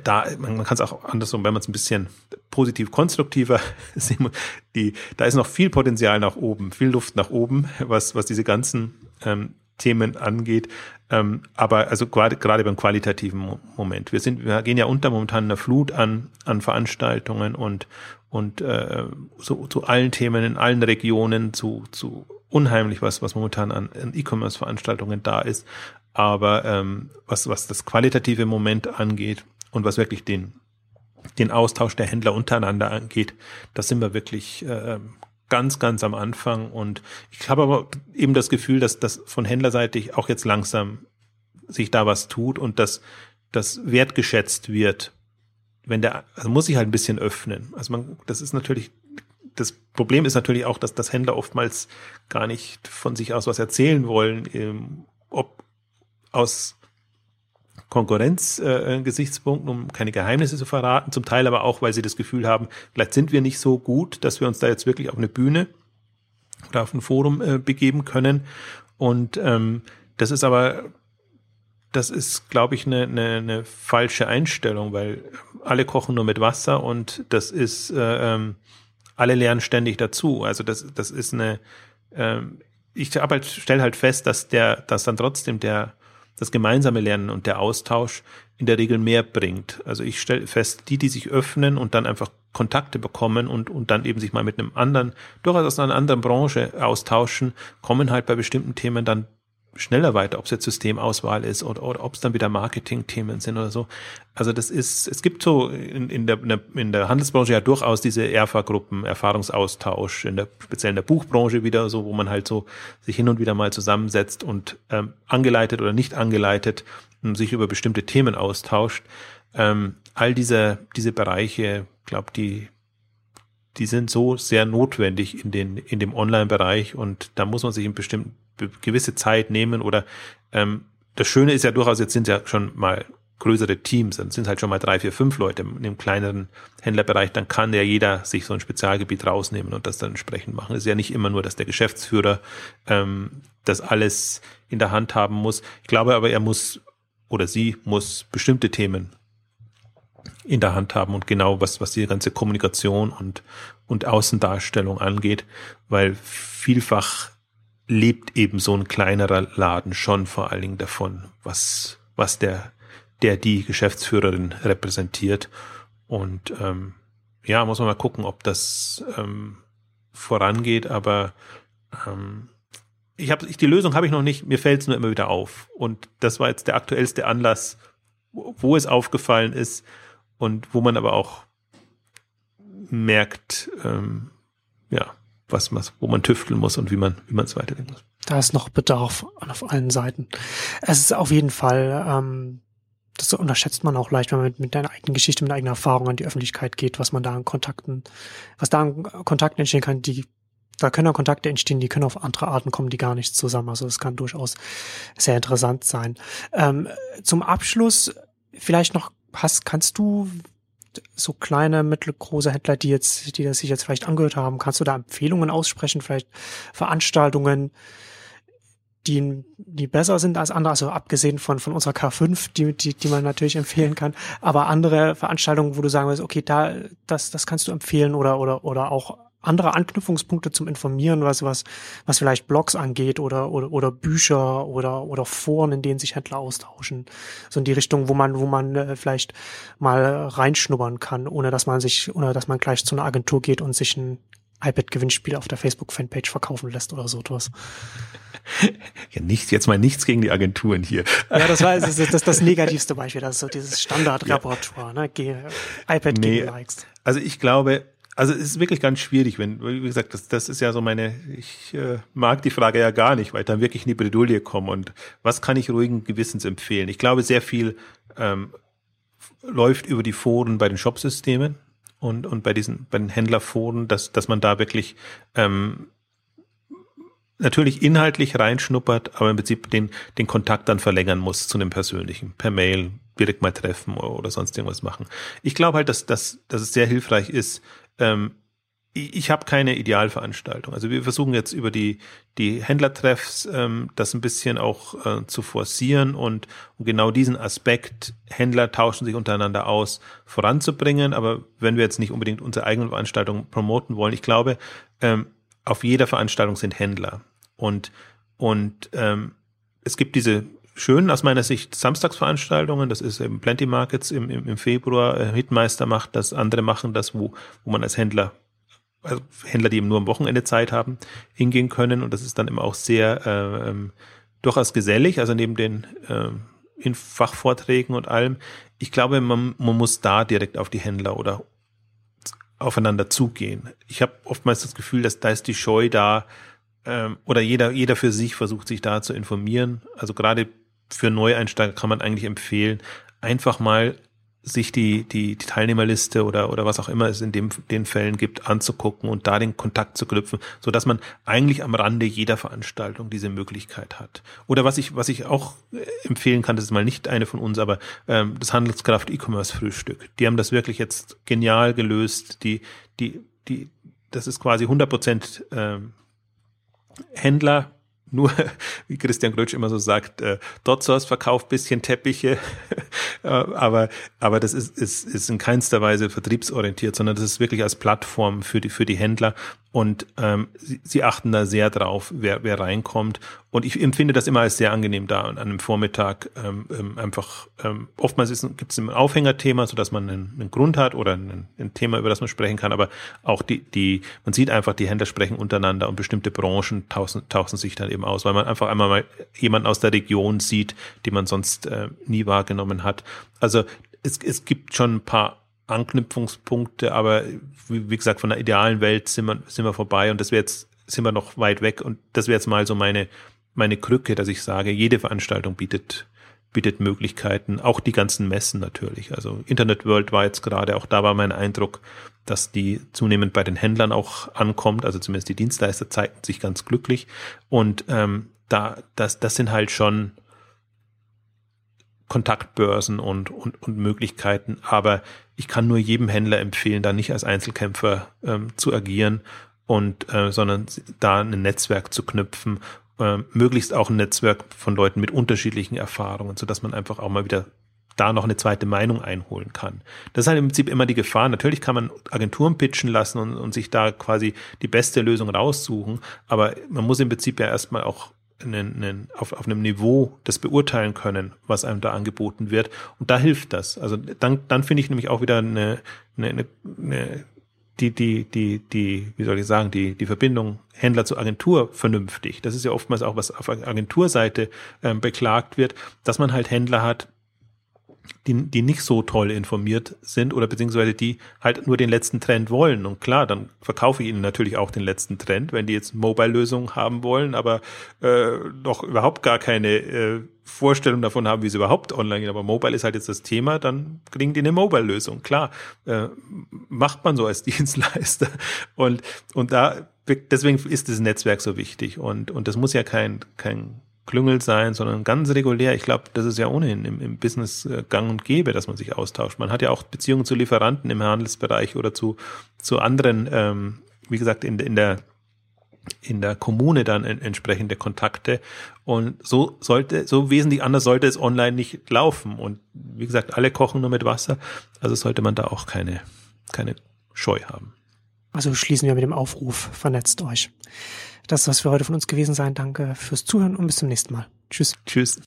da, man, kann es auch andersrum, wenn man es ein bisschen positiv konstruktiver *laughs* sehen die, da ist noch viel Potenzial nach oben, viel Luft nach oben, was, was diese ganzen ähm, Themen angeht. Ähm, aber also gerade, gerade beim qualitativen Moment. Wir sind, wir gehen ja unter momentan einer Flut an, an Veranstaltungen und, und äh, so zu allen Themen in allen Regionen, zu, zu unheimlich was, was momentan an, an E-Commerce-Veranstaltungen da ist. Aber ähm, was, was das qualitative Moment angeht und was wirklich den, den Austausch der Händler untereinander angeht, da sind wir wirklich äh, ganz, ganz am Anfang. Und ich habe aber eben das Gefühl, dass das von Händlerseitig auch jetzt langsam sich da was tut und dass das wertgeschätzt wird, wenn der, also muss ich halt ein bisschen öffnen. Also man, das ist natürlich, das Problem ist natürlich auch, dass das Händler oftmals gar nicht von sich aus was erzählen wollen, ähm, ob aus Konkurrenzgesichtspunkten, äh, um keine Geheimnisse zu verraten, zum Teil aber auch, weil sie das Gefühl haben, vielleicht sind wir nicht so gut, dass wir uns da jetzt wirklich auf eine Bühne oder auf ein Forum äh, begeben können. Und ähm, das ist aber, das ist, glaube ich, eine, eine, eine falsche Einstellung, weil alle kochen nur mit Wasser und das ist, äh, ähm, alle lernen ständig dazu. Also das, das ist eine, ähm, ich halt, stelle halt fest, dass der, dass dann trotzdem der das gemeinsame Lernen und der Austausch in der Regel mehr bringt. Also ich stelle fest, die, die sich öffnen und dann einfach Kontakte bekommen und, und dann eben sich mal mit einem anderen, durchaus aus einer anderen Branche austauschen, kommen halt bei bestimmten Themen dann schneller weiter, ob es jetzt Systemauswahl ist oder, oder ob es dann wieder Marketing-Themen sind oder so. Also das ist, es gibt so in, in, der, in der Handelsbranche ja durchaus diese ERFA-Gruppen, Erfahrungsaustausch, in der, speziell in der Buchbranche wieder so, wo man halt so sich hin und wieder mal zusammensetzt und ähm, angeleitet oder nicht angeleitet sich über bestimmte Themen austauscht. Ähm, all diese, diese Bereiche, glaube die, die sind so sehr notwendig in den, in dem Online-Bereich und da muss man sich in bestimmten gewisse Zeit nehmen oder ähm, das Schöne ist ja durchaus, jetzt sind ja schon mal größere Teams, dann sind halt schon mal drei, vier, fünf Leute in dem kleineren Händlerbereich, dann kann ja jeder sich so ein Spezialgebiet rausnehmen und das dann entsprechend machen. Es ist ja nicht immer nur, dass der Geschäftsführer ähm, das alles in der Hand haben muss. Ich glaube aber, er muss oder sie muss bestimmte Themen in der Hand haben und genau was, was die ganze Kommunikation und, und Außendarstellung angeht, weil vielfach lebt eben so ein kleinerer Laden schon vor allen Dingen davon, was, was der, der die Geschäftsführerin repräsentiert. Und ähm, ja, muss man mal gucken, ob das ähm, vorangeht, aber ähm, ich habe die Lösung habe ich noch nicht, mir fällt es nur immer wieder auf. Und das war jetzt der aktuellste Anlass, wo es aufgefallen ist und wo man aber auch merkt, ähm, ja, was, was, wo man tüfteln muss und wie man, wie man es weiterdenken muss. Da ist noch Bedarf auf allen Seiten. Es ist auf jeden Fall, ähm, das unterschätzt man auch leicht, wenn man mit, mit deiner eigenen Geschichte, mit eigener Erfahrung an die Öffentlichkeit geht, was man da an Kontakten, was da an Kontakten entstehen kann, die da können auch Kontakte entstehen, die können auf andere Arten kommen, die gar nicht zusammen. Also es kann durchaus sehr interessant sein. Ähm, zum Abschluss vielleicht noch, hast, kannst du so kleine, mittelgroße Händler, die jetzt, die das sich jetzt vielleicht angehört haben, kannst du da Empfehlungen aussprechen, vielleicht Veranstaltungen, die, die besser sind als andere, also abgesehen von, von unserer K5, die, die, die man natürlich empfehlen kann, aber andere Veranstaltungen, wo du sagen willst, okay, da, das, das kannst du empfehlen oder, oder, oder auch andere Anknüpfungspunkte zum Informieren, was, was, was vielleicht Blogs angeht oder, oder, oder Bücher oder, oder Foren, in denen sich Händler austauschen. So in die Richtung, wo man, wo man äh, vielleicht mal reinschnuppern kann, ohne dass man sich, ohne dass man gleich zu einer Agentur geht und sich ein iPad-Gewinnspiel auf der Facebook-Fanpage verkaufen lässt oder so etwas. *laughs* Ja, nichts, jetzt mal nichts gegen die Agenturen hier. Ja, das war *laughs* das, das, das negativste Beispiel, das ist so dieses Standardrepertoire, ja. ne? Ge iPad nee, gegen Likes. Also ich glaube, also es ist wirklich ganz schwierig, wenn, wie gesagt, das, das ist ja so meine, ich äh, mag die Frage ja gar nicht, weil ich dann wirklich in die Bredouille komme und was kann ich ruhigen Gewissens empfehlen? Ich glaube, sehr viel ähm, läuft über die Foren bei den Shopsystemen und, und bei diesen, bei den Händlerforen, dass, dass man da wirklich ähm, natürlich inhaltlich reinschnuppert, aber im Prinzip den, den Kontakt dann verlängern muss zu dem Persönlichen, per Mail direkt mal treffen oder, oder sonst irgendwas machen. Ich glaube halt, dass, dass, dass es sehr hilfreich ist, ähm, ich habe keine Idealveranstaltung. Also wir versuchen jetzt über die, die Händlertreffs ähm, das ein bisschen auch äh, zu forcieren und, und genau diesen Aspekt, Händler tauschen sich untereinander aus, voranzubringen. Aber wenn wir jetzt nicht unbedingt unsere eigenen Veranstaltungen promoten wollen, ich glaube, ähm, auf jeder Veranstaltung sind Händler. Und, und ähm, es gibt diese schönen aus meiner Sicht Samstagsveranstaltungen, das ist eben Plenty Markets im, im, im Februar, äh, Hitmeister macht das, andere machen das, wo, wo man als Händler also Händler, die eben nur am Wochenende Zeit haben, hingehen können. Und das ist dann immer auch sehr äh, ähm, durchaus gesellig, also neben den äh, in Fachvorträgen und allem. Ich glaube, man, man muss da direkt auf die Händler oder aufeinander zugehen. Ich habe oftmals das Gefühl, dass da ist die Scheu da ähm, oder jeder, jeder für sich versucht sich da zu informieren. Also gerade für Neueinsteiger kann man eigentlich empfehlen, einfach mal sich die, die, die Teilnehmerliste oder, oder was auch immer es in dem, den Fällen gibt, anzugucken und da den Kontakt zu knüpfen, so dass man eigentlich am Rande jeder Veranstaltung diese Möglichkeit hat. Oder was ich, was ich auch empfehlen kann, das ist mal nicht eine von uns, aber ähm, das Handelskraft E-Commerce Frühstück. Die haben das wirklich jetzt genial gelöst. Die, die, die, das ist quasi 100 Prozent ähm, Händler nur, *laughs* wie Christian Grötsch immer so sagt, äh, Dotzos verkauft bisschen Teppiche, *laughs* äh, aber, aber das ist, ist, ist in keinster Weise vertriebsorientiert, sondern das ist wirklich als Plattform für die, für die Händler und ähm, sie, sie achten da sehr drauf, wer, wer reinkommt. Und ich empfinde das immer als sehr angenehm da an einem Vormittag ähm, ähm, einfach, ähm, oftmals gibt es ein Aufhängerthema, so dass man einen, einen Grund hat oder ein, ein, Thema, über das man sprechen kann, aber auch die, die, man sieht einfach, die Händler sprechen untereinander und bestimmte Branchen tauchen, tauchen sich dann eben aus, weil man einfach einmal mal jemanden aus der Region sieht, die man sonst äh, nie wahrgenommen hat. Also es, es gibt schon ein paar Anknüpfungspunkte, aber wie, wie, gesagt, von der idealen Welt sind wir, sind wir vorbei und das wäre jetzt, sind wir noch weit weg und das wäre jetzt mal so meine, meine Krücke, dass ich sage, jede Veranstaltung bietet, bietet Möglichkeiten, auch die ganzen Messen natürlich. Also Internet World war jetzt gerade, auch da war mein Eindruck, dass die zunehmend bei den Händlern auch ankommt, also zumindest die Dienstleister zeigten sich ganz glücklich und ähm, da, das, das sind halt schon Kontaktbörsen und, und, und Möglichkeiten. Aber ich kann nur jedem Händler empfehlen, da nicht als Einzelkämpfer ähm, zu agieren und äh, sondern da ein Netzwerk zu knüpfen, äh, möglichst auch ein Netzwerk von Leuten mit unterschiedlichen Erfahrungen, so dass man einfach auch mal wieder da noch eine zweite Meinung einholen kann. Das ist halt im Prinzip immer die Gefahr. Natürlich kann man Agenturen pitchen lassen und, und sich da quasi die beste Lösung raussuchen, aber man muss im Prinzip ja erstmal auch einen, einen, auf, auf einem Niveau das beurteilen können, was einem da angeboten wird. Und da hilft das. Also dann, dann finde ich nämlich auch wieder eine, eine, eine, eine die, die, die, die, wie soll ich sagen, die, die Verbindung Händler zu Agentur vernünftig. Das ist ja oftmals auch, was auf Agenturseite ähm, beklagt wird, dass man halt Händler hat, die, die nicht so toll informiert sind oder beziehungsweise die halt nur den letzten Trend wollen. Und klar, dann verkaufe ich ihnen natürlich auch den letzten Trend, wenn die jetzt Mobile-Lösungen haben wollen, aber äh, noch überhaupt gar keine äh, Vorstellung davon haben, wie sie überhaupt online gehen. Aber Mobile ist halt jetzt das Thema, dann kriegen die eine Mobile-Lösung. Klar, äh, macht man so als *laughs* Dienstleister. Und, und da, deswegen ist das Netzwerk so wichtig. Und, und das muss ja kein, kein Klüngel sein, sondern ganz regulär. Ich glaube, das ist ja ohnehin im, im Business äh, gang und gäbe, dass man sich austauscht. Man hat ja auch Beziehungen zu Lieferanten im Handelsbereich oder zu, zu anderen, ähm, wie gesagt, in, in der in der Kommune dann entsprechende Kontakte. Und so sollte, so wesentlich anders sollte es online nicht laufen. Und wie gesagt, alle kochen nur mit Wasser. Also sollte man da auch keine, keine Scheu haben. Also schließen wir mit dem Aufruf, vernetzt euch. Das soll es für heute von uns gewesen sein. Danke fürs Zuhören und bis zum nächsten Mal. Tschüss. Tschüss.